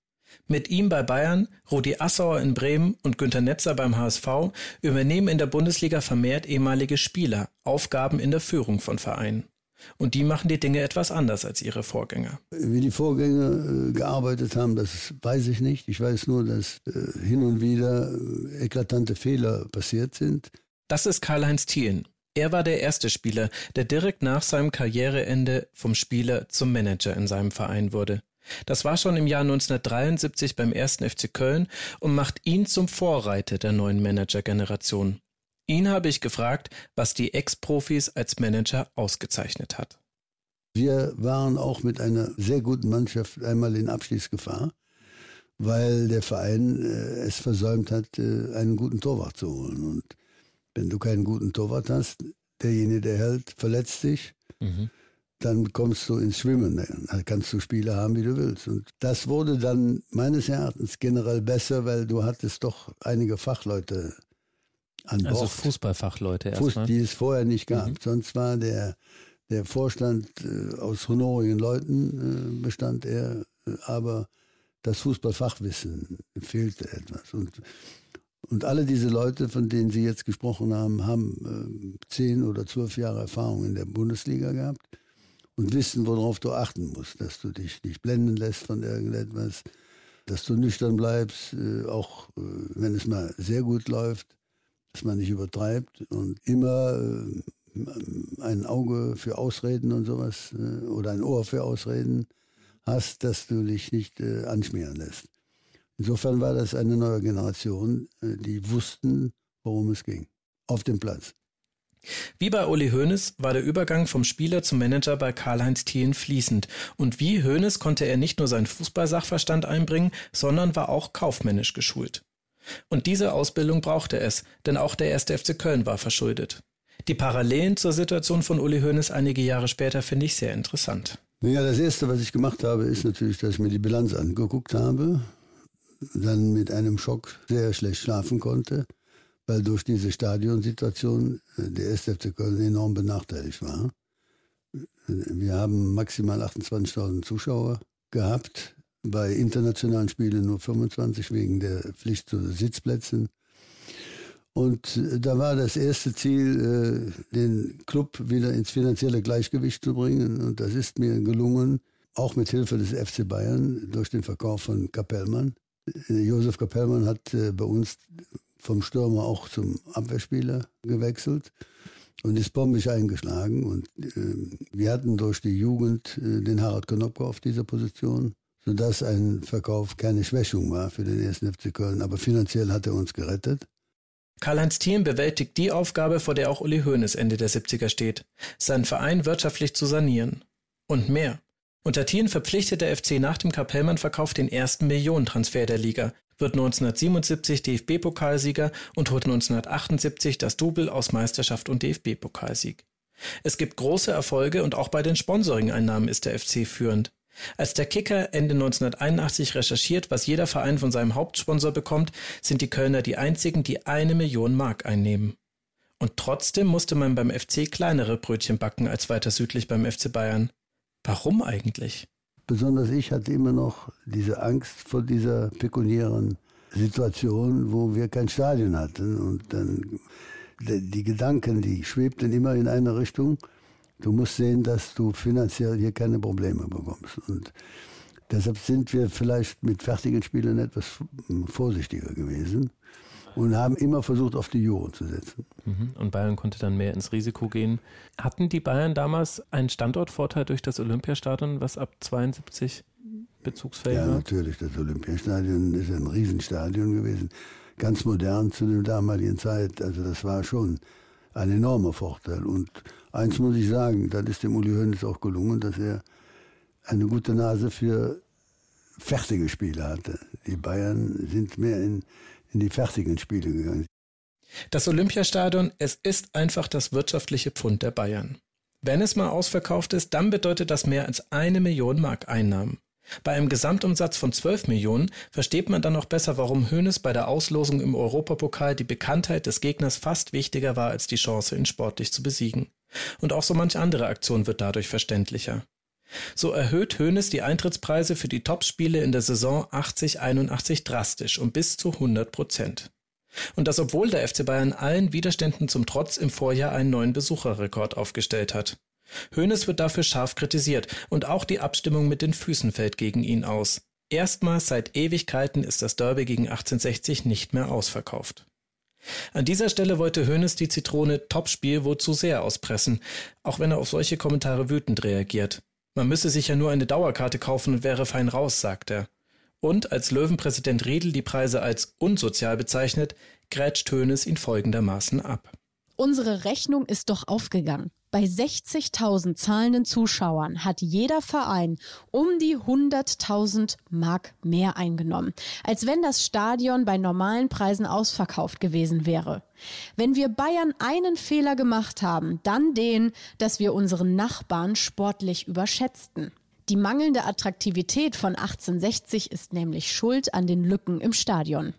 Mit ihm bei Bayern, Rudi Assauer in Bremen und Günter Netzer beim HSV übernehmen in der Bundesliga vermehrt ehemalige Spieler Aufgaben in der Führung von Vereinen. Und die machen die Dinge etwas anders als ihre Vorgänger. Wie die Vorgänger äh, gearbeitet haben, das weiß ich nicht. Ich weiß nur, dass äh, hin und wieder äh, eklatante Fehler passiert sind. Das ist Karl-Heinz Thielen. Er war der erste Spieler, der direkt nach seinem Karriereende vom Spieler zum Manager in seinem Verein wurde. Das war schon im Jahr 1973 beim ersten FC Köln und macht ihn zum Vorreiter der neuen Managergeneration. Ihn habe ich gefragt, was die Ex-Profis als Manager ausgezeichnet hat. Wir waren auch mit einer sehr guten Mannschaft einmal in Abschließgefahr, weil der Verein äh, es versäumt hat, äh, einen guten Torwart zu holen. Und wenn du keinen guten Torwart hast, derjenige, der hält, verletzt sich. Mhm dann kommst du ins Schwimmen. Dann kannst du Spiele haben, wie du willst. Und das wurde dann meines Erachtens generell besser, weil du hattest doch einige Fachleute an also Bord. Also Fußballfachleute erstmal. Die es vorher nicht gab. Mhm. Sonst war der, der Vorstand äh, aus honorigen Leuten äh, bestand er, äh, aber das Fußballfachwissen fehlte etwas. Und, und alle diese Leute, von denen Sie jetzt gesprochen haben, haben äh, zehn oder zwölf Jahre Erfahrung in der Bundesliga gehabt und wissen, worauf du achten musst, dass du dich nicht blenden lässt von irgendetwas, dass du nüchtern bleibst, äh, auch äh, wenn es mal sehr gut läuft, dass man nicht übertreibt und immer äh, ein Auge für Ausreden und sowas oder ein Ohr für Ausreden hast, dass du dich nicht anschmieren lässt. Insofern war das eine neue Generation, die wussten, worum es ging, auf dem Platz. Wie bei Uli Hoeneß war der Übergang vom Spieler zum Manager bei Karl-Heinz Thielen fließend. Und wie Hoeneß konnte er nicht nur seinen Fußballsachverstand einbringen, sondern war auch kaufmännisch geschult. Und diese Ausbildung brauchte es, denn auch der erste FC Köln war verschuldet. Die Parallelen zur Situation von Uli Hoeneß einige Jahre später finde ich sehr interessant. Ja, das Erste, was ich gemacht habe, ist natürlich, dass ich mir die Bilanz angeguckt habe, dann mit einem Schock sehr schlecht schlafen konnte weil durch diese Stadionsituation äh, der erste FC Köln enorm benachteiligt war. Wir haben maximal 28.000 Zuschauer gehabt, bei internationalen Spielen nur 25 wegen der Pflicht zu Sitzplätzen. Und äh, da war das erste Ziel, äh, den Club wieder ins finanzielle Gleichgewicht zu bringen. Und das ist mir gelungen, auch mit Hilfe des FC Bayern durch den Verkauf von Kapellmann. Josef Kapellmann hat bei uns vom Stürmer auch zum Abwehrspieler gewechselt und ist bombig eingeschlagen. Und äh, wir hatten durch die Jugend äh, den Harald Konopka auf dieser Position, sodass ein Verkauf keine Schwächung war für den ersten FC Köln. Aber finanziell hat er uns gerettet. Karl-Heinz Thiem bewältigt die Aufgabe, vor der auch Uli Hoeneß Ende der 70er steht, seinen Verein wirtschaftlich zu sanieren. Und mehr. Unter Thien verpflichtet der FC nach dem Kapellmann-Verkauf den ersten Millionentransfer der Liga, wird 1977 DFB-Pokalsieger und holt 1978 das Double aus Meisterschaft und DFB-Pokalsieg. Es gibt große Erfolge und auch bei den Sponsoring-Einnahmen ist der FC führend. Als der Kicker Ende 1981 recherchiert, was jeder Verein von seinem Hauptsponsor bekommt, sind die Kölner die einzigen, die eine Million Mark einnehmen. Und trotzdem musste man beim FC kleinere Brötchen backen als weiter südlich beim FC Bayern. Warum eigentlich? Besonders ich hatte immer noch diese Angst vor dieser pekuniären Situation, wo wir kein Stadion hatten. Und dann die Gedanken, die schwebten immer in eine Richtung. Du musst sehen, dass du finanziell hier keine Probleme bekommst. Und Deshalb sind wir vielleicht mit fertigen Spielern etwas vorsichtiger gewesen und haben immer versucht, auf die Jure zu setzen. Mhm. Und Bayern konnte dann mehr ins Risiko gehen. Hatten die Bayern damals einen Standortvorteil durch das Olympiastadion, was ab 72 bezugsfähig war? Ja, natürlich. Das Olympiastadion ist ein Riesenstadion gewesen. Ganz modern zu der damaligen Zeit. Also das war schon ein enormer Vorteil. Und eins muss ich sagen, das ist dem Uli Hoeneß auch gelungen, dass er eine gute Nase für fertige Spiele hatte. Die Bayern sind mehr in, in die fertigen Spiele gegangen. Das Olympiastadion, es ist einfach das wirtschaftliche Pfund der Bayern. Wenn es mal ausverkauft ist, dann bedeutet das mehr als eine Million Mark Einnahmen. Bei einem Gesamtumsatz von 12 Millionen versteht man dann auch besser, warum Hoeneß bei der Auslosung im Europapokal die Bekanntheit des Gegners fast wichtiger war als die Chance, ihn sportlich zu besiegen. Und auch so manch andere Aktion wird dadurch verständlicher. So erhöht Hoeneß die Eintrittspreise für die Topspiele in der Saison 80-81 drastisch um bis zu 100 Prozent. Und das obwohl der FC Bayern allen Widerständen zum Trotz im Vorjahr einen neuen Besucherrekord aufgestellt hat. Hoeneß wird dafür scharf kritisiert und auch die Abstimmung mit den Füßen fällt gegen ihn aus. Erstmals seit Ewigkeiten ist das Derby gegen 1860 nicht mehr ausverkauft. An dieser Stelle wollte Hoeneß die Zitrone Topspiel wohl zu sehr auspressen, auch wenn er auf solche Kommentare wütend reagiert. Man müsse sich ja nur eine Dauerkarte kaufen und wäre fein raus, sagt er. Und als Löwenpräsident Riedel die Preise als unsozial bezeichnet, grätscht Hoeneß ihn folgendermaßen ab. Unsere Rechnung ist doch aufgegangen. Bei 60.000 zahlenden Zuschauern hat jeder Verein um die 100.000 Mark mehr eingenommen, als wenn das Stadion bei normalen Preisen ausverkauft gewesen wäre. Wenn wir Bayern einen Fehler gemacht haben, dann den, dass wir unseren Nachbarn sportlich überschätzten. Die mangelnde Attraktivität von 1860 ist nämlich schuld an den Lücken im Stadion.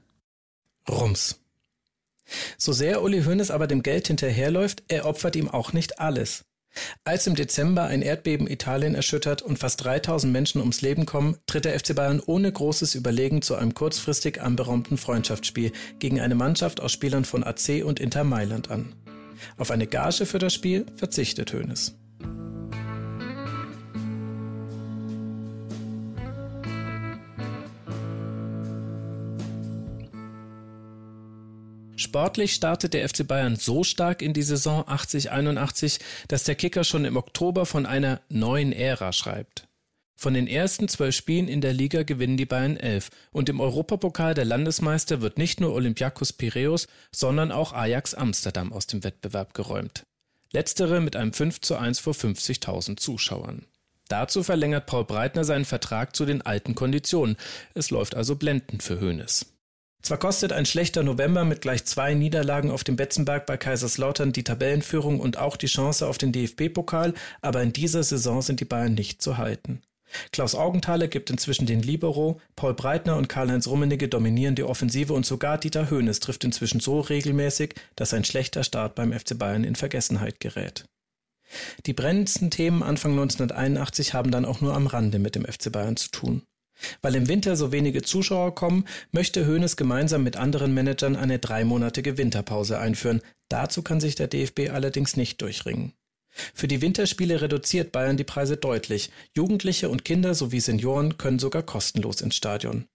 Rums. So sehr Uli Hoeneß aber dem Geld hinterherläuft, er opfert ihm auch nicht alles. Als im Dezember ein Erdbeben Italien erschüttert und fast 3000 Menschen ums Leben kommen, tritt der FC Bayern ohne großes Überlegen zu einem kurzfristig anberaumten Freundschaftsspiel gegen eine Mannschaft aus Spielern von AC und Inter Mailand an. Auf eine Gage für das Spiel verzichtet Hoeneß. Sportlich startet der FC Bayern so stark in die Saison 80-81, dass der Kicker schon im Oktober von einer neuen Ära schreibt. Von den ersten zwölf Spielen in der Liga gewinnen die Bayern elf und im Europapokal der Landesmeister wird nicht nur Olympiakos Piräus, sondern auch Ajax Amsterdam aus dem Wettbewerb geräumt. Letztere mit einem 5 zu 1 vor 50.000 Zuschauern. Dazu verlängert Paul Breitner seinen Vertrag zu den alten Konditionen. Es läuft also blendend für Hoeneß. Zwar kostet ein schlechter November mit gleich zwei Niederlagen auf dem Betzenberg bei Kaiserslautern die Tabellenführung und auch die Chance auf den DFB-Pokal, aber in dieser Saison sind die Bayern nicht zu halten. Klaus Augenthaler gibt inzwischen den Libero, Paul Breitner und Karl-Heinz Rummenigge dominieren die Offensive und sogar Dieter Höhnes trifft inzwischen so regelmäßig, dass ein schlechter Start beim FC Bayern in Vergessenheit gerät. Die brennendsten Themen Anfang 1981 haben dann auch nur am Rande mit dem FC Bayern zu tun. Weil im Winter so wenige Zuschauer kommen, möchte Hoeneß gemeinsam mit anderen Managern eine dreimonatige Winterpause einführen. Dazu kann sich der DFB allerdings nicht durchringen. Für die Winterspiele reduziert Bayern die Preise deutlich. Jugendliche und Kinder sowie Senioren können sogar kostenlos ins Stadion.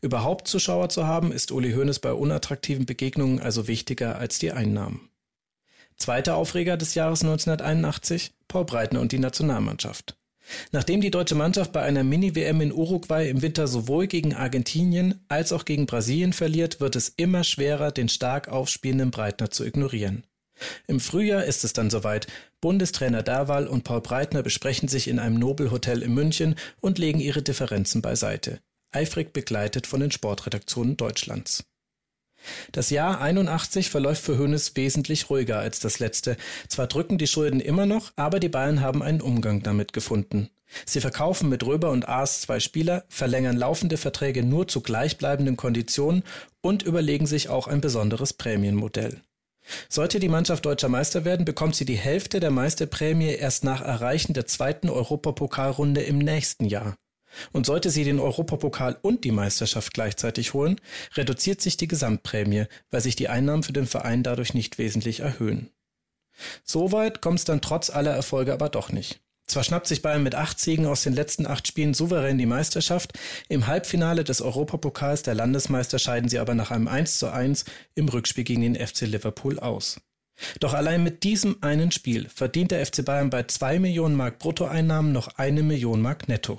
Überhaupt Zuschauer zu haben, ist Uli Hoeneß bei unattraktiven Begegnungen also wichtiger als die Einnahmen. Zweiter Aufreger des Jahres 1981, Paul Breitner und die Nationalmannschaft. Nachdem die deutsche Mannschaft bei einer Mini-WM in Uruguay im Winter sowohl gegen Argentinien als auch gegen Brasilien verliert, wird es immer schwerer, den stark aufspielenden Breitner zu ignorieren. Im Frühjahr ist es dann soweit. Bundestrainer Derwal und Paul Breitner besprechen sich in einem Nobelhotel in München und legen ihre Differenzen beiseite. Eifrig begleitet von den Sportredaktionen Deutschlands. Das Jahr 81 verläuft für Hoeneß wesentlich ruhiger als das letzte. Zwar drücken die Schulden immer noch, aber die Bayern haben einen Umgang damit gefunden. Sie verkaufen mit Röber und Aas zwei Spieler, verlängern laufende Verträge nur zu gleichbleibenden Konditionen und überlegen sich auch ein besonderes Prämienmodell. Sollte die Mannschaft deutscher Meister werden, bekommt sie die Hälfte der Meisterprämie erst nach Erreichen der zweiten Europapokalrunde im nächsten Jahr. Und sollte sie den Europapokal und die Meisterschaft gleichzeitig holen, reduziert sich die Gesamtprämie, weil sich die Einnahmen für den Verein dadurch nicht wesentlich erhöhen. Soweit kommt es dann trotz aller Erfolge aber doch nicht. Zwar schnappt sich Bayern mit acht Siegen aus den letzten acht Spielen souverän die Meisterschaft, im Halbfinale des Europapokals der Landesmeister scheiden sie aber nach einem 1 zu 1 im Rückspiel gegen den FC Liverpool aus. Doch allein mit diesem einen Spiel verdient der FC Bayern bei zwei Millionen Mark Bruttoeinnahmen noch eine Million Mark netto.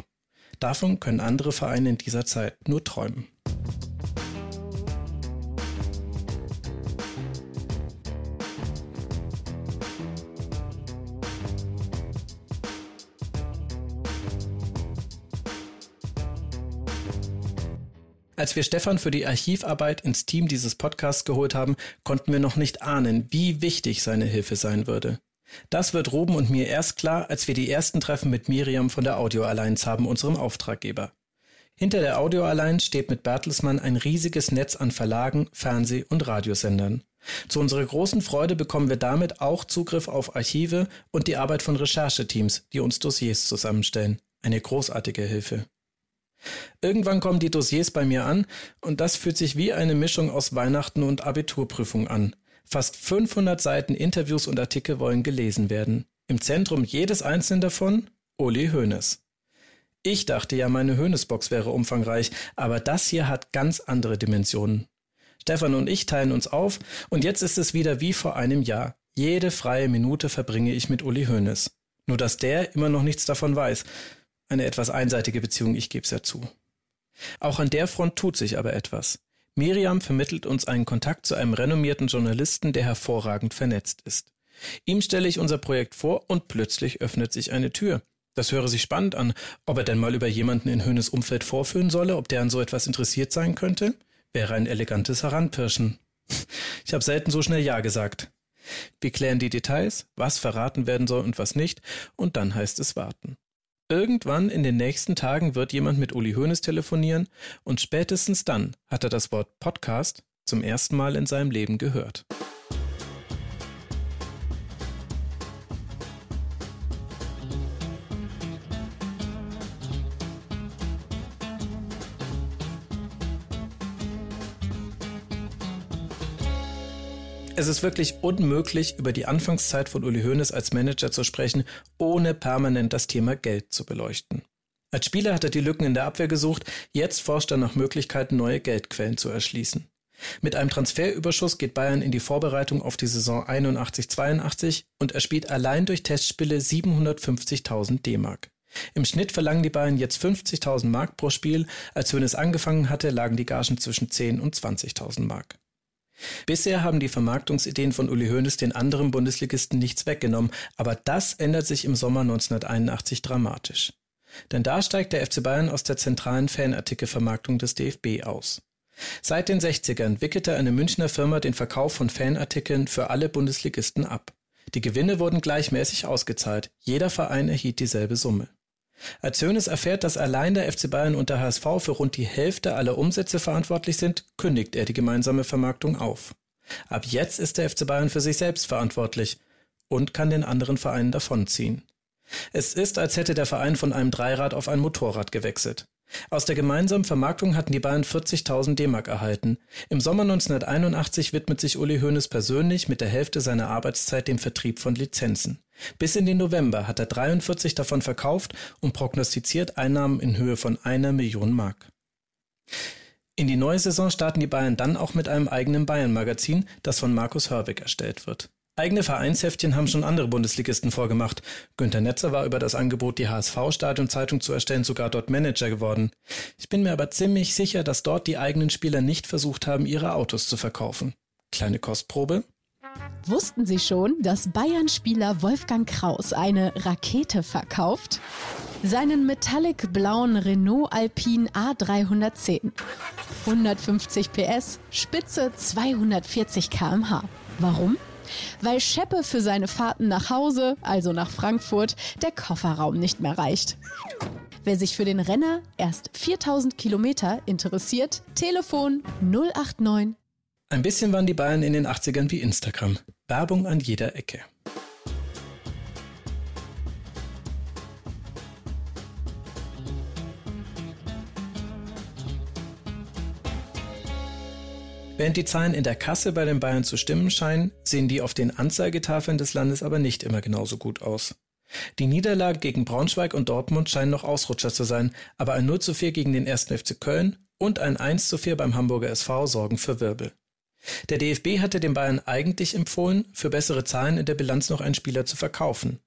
Davon können andere Vereine in dieser Zeit nur träumen. Als wir Stefan für die Archivarbeit ins Team dieses Podcasts geholt haben, konnten wir noch nicht ahnen, wie wichtig seine Hilfe sein würde. Das wird Ruben und mir erst klar, als wir die ersten Treffen mit Miriam von der Audio Alliance haben, unserem Auftraggeber. Hinter der Audio Alliance steht mit Bertelsmann ein riesiges Netz an Verlagen, Fernseh- und Radiosendern. Zu unserer großen Freude bekommen wir damit auch Zugriff auf Archive und die Arbeit von Rechercheteams, die uns Dossiers zusammenstellen. Eine großartige Hilfe. Irgendwann kommen die Dossiers bei mir an und das fühlt sich wie eine Mischung aus Weihnachten und Abiturprüfung an. Fast 500 Seiten Interviews und Artikel wollen gelesen werden. Im Zentrum jedes einzelnen davon Uli Hoeneß. Ich dachte ja, meine Hoeneß-Box wäre umfangreich, aber das hier hat ganz andere Dimensionen. Stefan und ich teilen uns auf und jetzt ist es wieder wie vor einem Jahr. Jede freie Minute verbringe ich mit Uli Hoeneß. Nur dass der immer noch nichts davon weiß. Eine etwas einseitige Beziehung, ich gebe es ja zu. Auch an der Front tut sich aber etwas. Miriam vermittelt uns einen Kontakt zu einem renommierten Journalisten, der hervorragend vernetzt ist. Ihm stelle ich unser Projekt vor und plötzlich öffnet sich eine Tür. Das höre sich spannend an. Ob er denn mal über jemanden in Höhnes Umfeld vorführen solle, ob der an so etwas interessiert sein könnte, wäre ein elegantes Heranpirschen. Ich habe selten so schnell Ja gesagt. Wir klären die Details, was verraten werden soll und was nicht, und dann heißt es warten. Irgendwann in den nächsten Tagen wird jemand mit Uli Hoeneß telefonieren und spätestens dann hat er das Wort Podcast zum ersten Mal in seinem Leben gehört. Es ist wirklich unmöglich, über die Anfangszeit von Uli Hoeneß als Manager zu sprechen, ohne permanent das Thema Geld zu beleuchten. Als Spieler hat er die Lücken in der Abwehr gesucht, jetzt forscht er nach Möglichkeiten, neue Geldquellen zu erschließen. Mit einem Transferüberschuss geht Bayern in die Vorbereitung auf die Saison 81-82 und er spielt allein durch Testspiele 750.000 D-Mark. Im Schnitt verlangen die Bayern jetzt 50.000 Mark pro Spiel. Als Hönes angefangen hatte, lagen die Gagen zwischen 10 und 20.000 Mark. Bisher haben die Vermarktungsideen von Uli Hoeneß den anderen Bundesligisten nichts weggenommen, aber das ändert sich im Sommer 1981 dramatisch. Denn da steigt der FC Bayern aus der zentralen Fanartikelvermarktung des DFB aus. Seit den 60ern wickelte eine Münchner Firma den Verkauf von Fanartikeln für alle Bundesligisten ab. Die Gewinne wurden gleichmäßig ausgezahlt, jeder Verein erhielt dieselbe Summe. Als Hoeneß erfährt, dass allein der FC Bayern und der HSV für rund die Hälfte aller Umsätze verantwortlich sind, kündigt er die gemeinsame Vermarktung auf. Ab jetzt ist der FC Bayern für sich selbst verantwortlich und kann den anderen Vereinen davonziehen. Es ist, als hätte der Verein von einem Dreirad auf ein Motorrad gewechselt. Aus der gemeinsamen Vermarktung hatten die Bayern 40.000 D-Mark erhalten. Im Sommer 1981 widmet sich Uli Hoeneß persönlich mit der Hälfte seiner Arbeitszeit dem Vertrieb von Lizenzen. Bis in den November hat er 43 davon verkauft und prognostiziert Einnahmen in Höhe von einer Million Mark. In die neue Saison starten die Bayern dann auch mit einem eigenen Bayern-Magazin, das von Markus Hörwig erstellt wird. Eigene Vereinsheftchen haben schon andere Bundesligisten vorgemacht. Günter Netzer war über das Angebot, die HSV-Stadionzeitung zu erstellen, sogar dort Manager geworden. Ich bin mir aber ziemlich sicher, dass dort die eigenen Spieler nicht versucht haben, ihre Autos zu verkaufen. Kleine Kostprobe. Wussten Sie schon, dass Bayern-Spieler Wolfgang Kraus eine Rakete verkauft? Seinen metallic-blauen Renault Alpine A310. 150 PS, Spitze 240 km/h. Warum? Weil Scheppe für seine Fahrten nach Hause, also nach Frankfurt, der Kofferraum nicht mehr reicht. Wer sich für den Renner erst 4000 Kilometer interessiert, Telefon 089. Ein bisschen waren die Bayern in den 80ern wie Instagram. Werbung an jeder Ecke. Während die Zahlen in der Kasse bei den Bayern zu stimmen scheinen, sehen die auf den Anzeigetafeln des Landes aber nicht immer genauso gut aus. Die Niederlage gegen Braunschweig und Dortmund scheinen noch Ausrutscher zu sein, aber ein 0 zu 4 gegen den 1. FC Köln und ein 1 zu 4 beim Hamburger SV sorgen für Wirbel. Der DFB hatte den Bayern eigentlich empfohlen, für bessere Zahlen in der Bilanz noch einen Spieler zu verkaufen.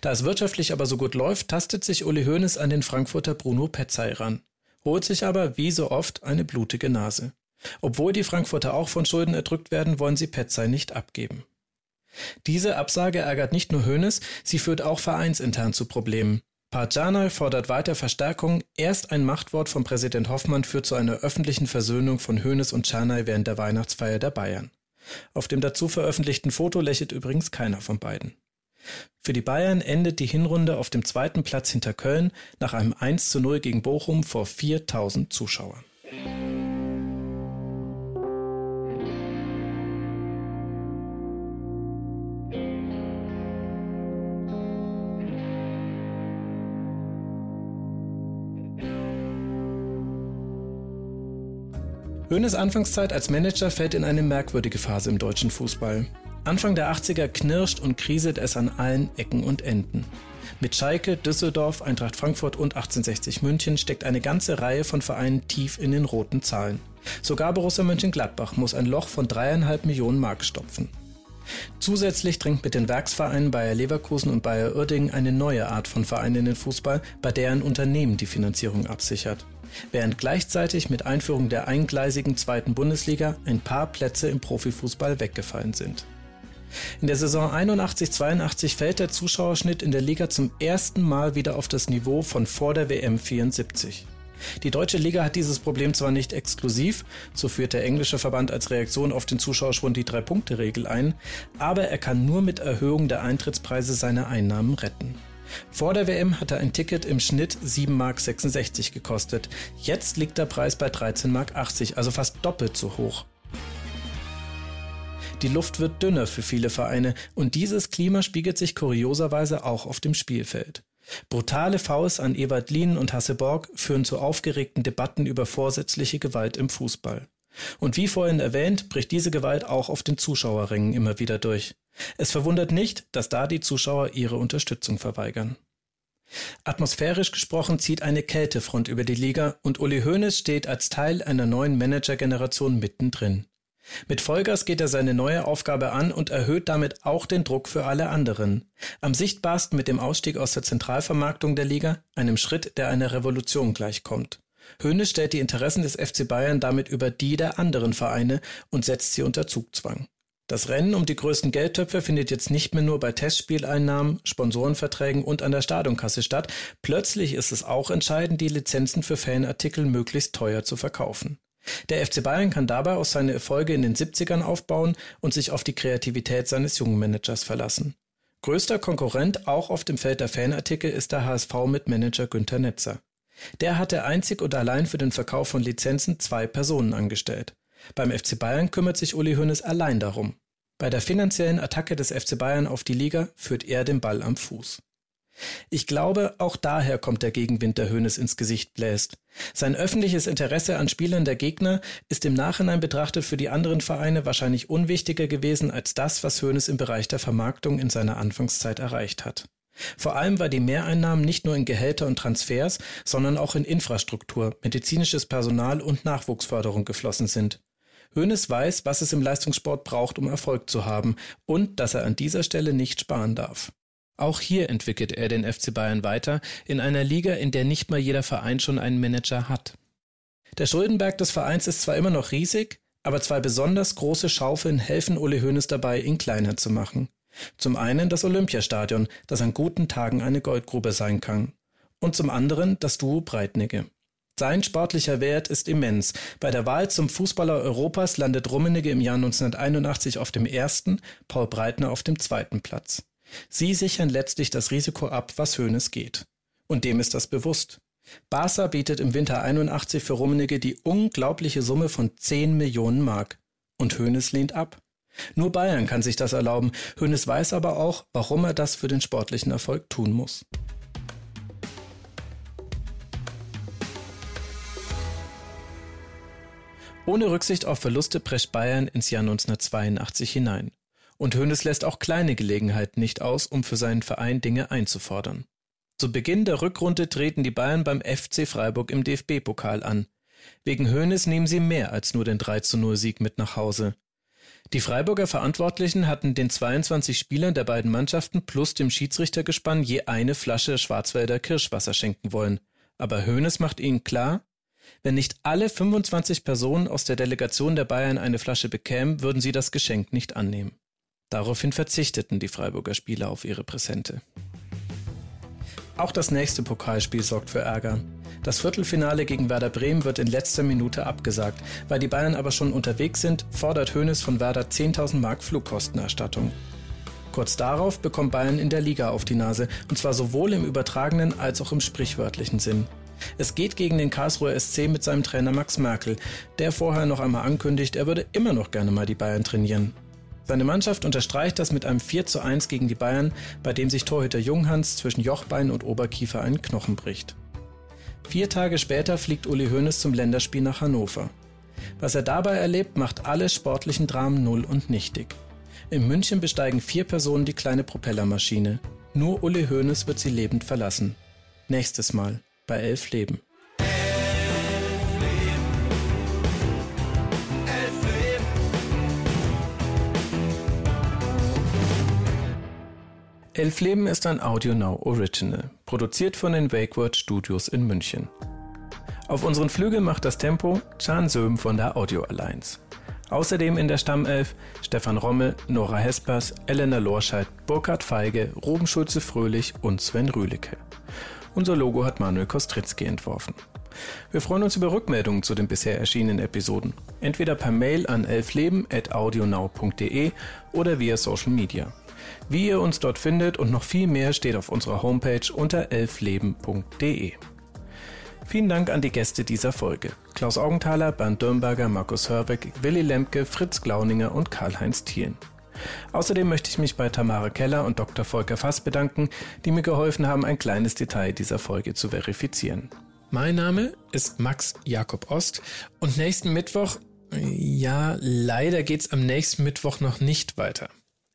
Da es wirtschaftlich aber so gut läuft, tastet sich Uli Hoeneß an den Frankfurter Bruno Petzai ran, holt sich aber wie so oft eine blutige Nase. Obwohl die Frankfurter auch von Schulden erdrückt werden, wollen sie Petzai nicht abgeben. Diese Absage ärgert nicht nur Hoeneß, sie führt auch vereinsintern zu Problemen. Parjanal fordert weiter Verstärkung. Erst ein Machtwort von Präsident Hoffmann führt zu einer öffentlichen Versöhnung von Hoeneß und Czarnay während der Weihnachtsfeier der Bayern. Auf dem dazu veröffentlichten Foto lächelt übrigens keiner von beiden. Für die Bayern endet die Hinrunde auf dem zweiten Platz hinter Köln nach einem 1 zu 0 gegen Bochum vor 4000 Zuschauern. Hoeneß Anfangszeit als Manager fällt in eine merkwürdige Phase im deutschen Fußball. Anfang der 80er knirscht und kriselt es an allen Ecken und Enden. Mit Schalke, Düsseldorf, Eintracht Frankfurt und 1860 München steckt eine ganze Reihe von Vereinen tief in den roten Zahlen. Sogar Borussia Mönchengladbach muss ein Loch von dreieinhalb Millionen Mark stopfen. Zusätzlich dringt mit den Werksvereinen Bayer Leverkusen und Bayer Uerdingen eine neue Art von Verein in den Fußball, bei der ein Unternehmen die Finanzierung absichert während gleichzeitig mit Einführung der eingleisigen zweiten Bundesliga ein paar Plätze im Profifußball weggefallen sind. In der Saison 81-82 fällt der Zuschauerschnitt in der Liga zum ersten Mal wieder auf das Niveau von vor der WM 74. Die deutsche Liga hat dieses Problem zwar nicht exklusiv, so führt der englische Verband als Reaktion auf den Zuschauerschwund die Drei-Punkte-Regel ein, aber er kann nur mit Erhöhung der Eintrittspreise seine Einnahmen retten. Vor der WM hatte ein Ticket im Schnitt 7,66 Mark gekostet. Jetzt liegt der Preis bei 13,80 Mark, also fast doppelt so hoch. Die Luft wird dünner für viele Vereine und dieses Klima spiegelt sich kurioserweise auch auf dem Spielfeld. Brutale Fouls an Ewald Lien und Hasse Borg führen zu aufgeregten Debatten über vorsätzliche Gewalt im Fußball. Und wie vorhin erwähnt, bricht diese Gewalt auch auf den Zuschauerrängen immer wieder durch. Es verwundert nicht, dass da die Zuschauer ihre Unterstützung verweigern. Atmosphärisch gesprochen zieht eine Kältefront über die Liga und Uli Hoeneß steht als Teil einer neuen Managergeneration mittendrin. Mit Vollgas geht er seine neue Aufgabe an und erhöht damit auch den Druck für alle anderen. Am sichtbarsten mit dem Ausstieg aus der Zentralvermarktung der Liga, einem Schritt, der einer Revolution gleichkommt. Hoeneß stellt die Interessen des FC Bayern damit über die der anderen Vereine und setzt sie unter Zugzwang. Das Rennen um die größten Geldtöpfe findet jetzt nicht mehr nur bei Testspieleinnahmen, Sponsorenverträgen und an der Stadionkasse statt. Plötzlich ist es auch entscheidend, die Lizenzen für Fanartikel möglichst teuer zu verkaufen. Der FC Bayern kann dabei aus seine Erfolge in den 70ern aufbauen und sich auf die Kreativität seines jungen Managers verlassen. Größter Konkurrent auch auf dem Feld der Fanartikel ist der HSV mit Manager Günter Netzer. Der hatte einzig und allein für den Verkauf von Lizenzen zwei Personen angestellt. Beim FC Bayern kümmert sich Uli Hoeneß allein darum. Bei der finanziellen Attacke des FC Bayern auf die Liga führt er den Ball am Fuß. Ich glaube, auch daher kommt der Gegenwind, der Hoeneß ins Gesicht bläst. Sein öffentliches Interesse an Spielern der Gegner ist im Nachhinein betrachtet für die anderen Vereine wahrscheinlich unwichtiger gewesen als das, was Hoeneß im Bereich der Vermarktung in seiner Anfangszeit erreicht hat. Vor allem, weil die Mehreinnahmen nicht nur in Gehälter und Transfers, sondern auch in Infrastruktur, medizinisches Personal und Nachwuchsförderung geflossen sind. Hoeneß weiß, was es im Leistungssport braucht, um Erfolg zu haben und dass er an dieser Stelle nicht sparen darf. Auch hier entwickelt er den FC Bayern weiter in einer Liga, in der nicht mal jeder Verein schon einen Manager hat. Der Schuldenberg des Vereins ist zwar immer noch riesig, aber zwei besonders große Schaufeln helfen Uli Hoeneß dabei, ihn kleiner zu machen. Zum einen das Olympiastadion, das an guten Tagen eine Goldgrube sein kann. Und zum anderen das Duo Breitnecke. Sein sportlicher Wert ist immens. Bei der Wahl zum Fußballer Europas landet Rummenigge im Jahr 1981 auf dem ersten, Paul Breitner auf dem zweiten Platz. Sie sichern letztlich das Risiko ab, was Höhnes geht. Und dem ist das bewusst. Barca bietet im Winter 81 für Rummenigge die unglaubliche Summe von 10 Millionen Mark. Und Höhnes lehnt ab. Nur Bayern kann sich das erlauben. Höhnes weiß aber auch, warum er das für den sportlichen Erfolg tun muss. Ohne Rücksicht auf Verluste prescht Bayern ins Jahr 1982 hinein. Und Hoeneß lässt auch kleine Gelegenheiten nicht aus, um für seinen Verein Dinge einzufordern. Zu Beginn der Rückrunde treten die Bayern beim FC Freiburg im DFB-Pokal an. Wegen Hoeneß nehmen sie mehr als nur den 3 zu 0 Sieg mit nach Hause. Die Freiburger Verantwortlichen hatten den 22 Spielern der beiden Mannschaften plus dem Schiedsrichtergespann je eine Flasche Schwarzwälder Kirschwasser schenken wollen. Aber Hoeneß macht ihnen klar, wenn nicht alle 25 Personen aus der Delegation der Bayern eine Flasche bekämen, würden sie das Geschenk nicht annehmen. Daraufhin verzichteten die Freiburger Spieler auf ihre Präsente. Auch das nächste Pokalspiel sorgt für Ärger. Das Viertelfinale gegen Werder Bremen wird in letzter Minute abgesagt. Weil die Bayern aber schon unterwegs sind, fordert Hoeneß von Werder 10.000 Mark Flugkostenerstattung. Kurz darauf bekommt Bayern in der Liga auf die Nase, und zwar sowohl im übertragenen als auch im sprichwörtlichen Sinn. Es geht gegen den Karlsruher SC mit seinem Trainer Max Merkel, der vorher noch einmal ankündigt, er würde immer noch gerne mal die Bayern trainieren. Seine Mannschaft unterstreicht das mit einem 4 zu 1 gegen die Bayern, bei dem sich Torhüter Junghans zwischen Jochbein und Oberkiefer einen Knochen bricht. Vier Tage später fliegt Uli Hoeneß zum Länderspiel nach Hannover. Was er dabei erlebt, macht alle sportlichen Dramen null und nichtig. In München besteigen vier Personen die kleine Propellermaschine. Nur Uli Hoeneß wird sie lebend verlassen. Nächstes Mal bei Elf Leben. Elf Leben ist ein Audio Now Original, produziert von den Wakeword Studios in München. Auf unseren Flügel macht das Tempo Chan Söhm von der Audio Alliance. Außerdem in der Stammelf Stefan Rommel, Nora Hespers, Elena Lorscheid, Burkhard Feige, Ruben Schulze-Fröhlich und Sven Rühlicke. Unser Logo hat Manuel Kostritzky entworfen. Wir freuen uns über Rückmeldungen zu den bisher erschienenen Episoden. Entweder per Mail an elfleben.audionow.de oder via Social Media. Wie ihr uns dort findet und noch viel mehr steht auf unserer Homepage unter elfleben.de. Vielen Dank an die Gäste dieser Folge. Klaus Augenthaler, Bernd Dürnberger, Markus Hörbeck, Willi Lemke, Fritz Glauninger und Karl-Heinz Thielen. Außerdem möchte ich mich bei Tamara Keller und Dr. Volker Fass bedanken, die mir geholfen haben, ein kleines Detail dieser Folge zu verifizieren. Mein Name ist Max Jakob Ost und nächsten Mittwoch, ja, leider geht's am nächsten Mittwoch noch nicht weiter.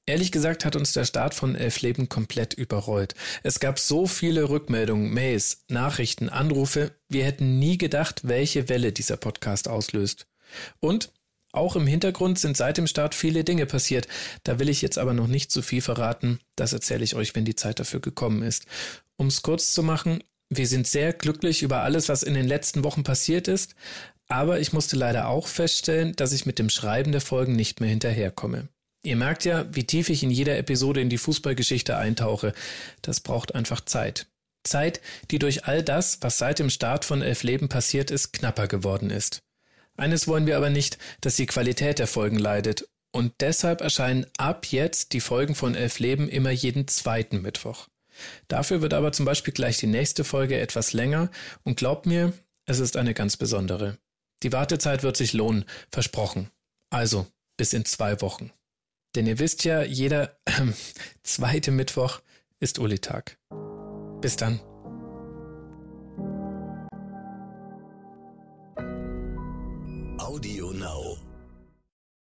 Ehrlich gesagt hat uns der Start von Elf Leben komplett überrollt. Es gab so viele Rückmeldungen, Mails, Nachrichten, Anrufe. Wir hätten nie gedacht, welche Welle dieser Podcast auslöst. Und auch im Hintergrund sind seit dem Start viele Dinge passiert. Da will ich jetzt aber noch nicht zu viel verraten. Das erzähle ich euch, wenn die Zeit dafür gekommen ist. Um es kurz zu machen, wir sind sehr glücklich über alles, was in den letzten Wochen passiert ist. Aber ich musste leider auch feststellen, dass ich mit dem Schreiben der Folgen nicht mehr hinterherkomme. Ihr merkt ja, wie tief ich in jeder Episode in die Fußballgeschichte eintauche. Das braucht einfach Zeit. Zeit, die durch all das, was seit dem Start von Elf Leben passiert ist, knapper geworden ist. Eines wollen wir aber nicht, dass die Qualität der Folgen leidet. Und deshalb erscheinen ab jetzt die Folgen von Elf Leben immer jeden zweiten Mittwoch. Dafür wird aber zum Beispiel gleich die nächste Folge etwas länger und glaubt mir, es ist eine ganz besondere. Die Wartezeit wird sich lohnen, versprochen. Also, bis in zwei Wochen. Denn ihr wisst ja, jeder äh, zweite Mittwoch ist Uli-Tag. Bis dann.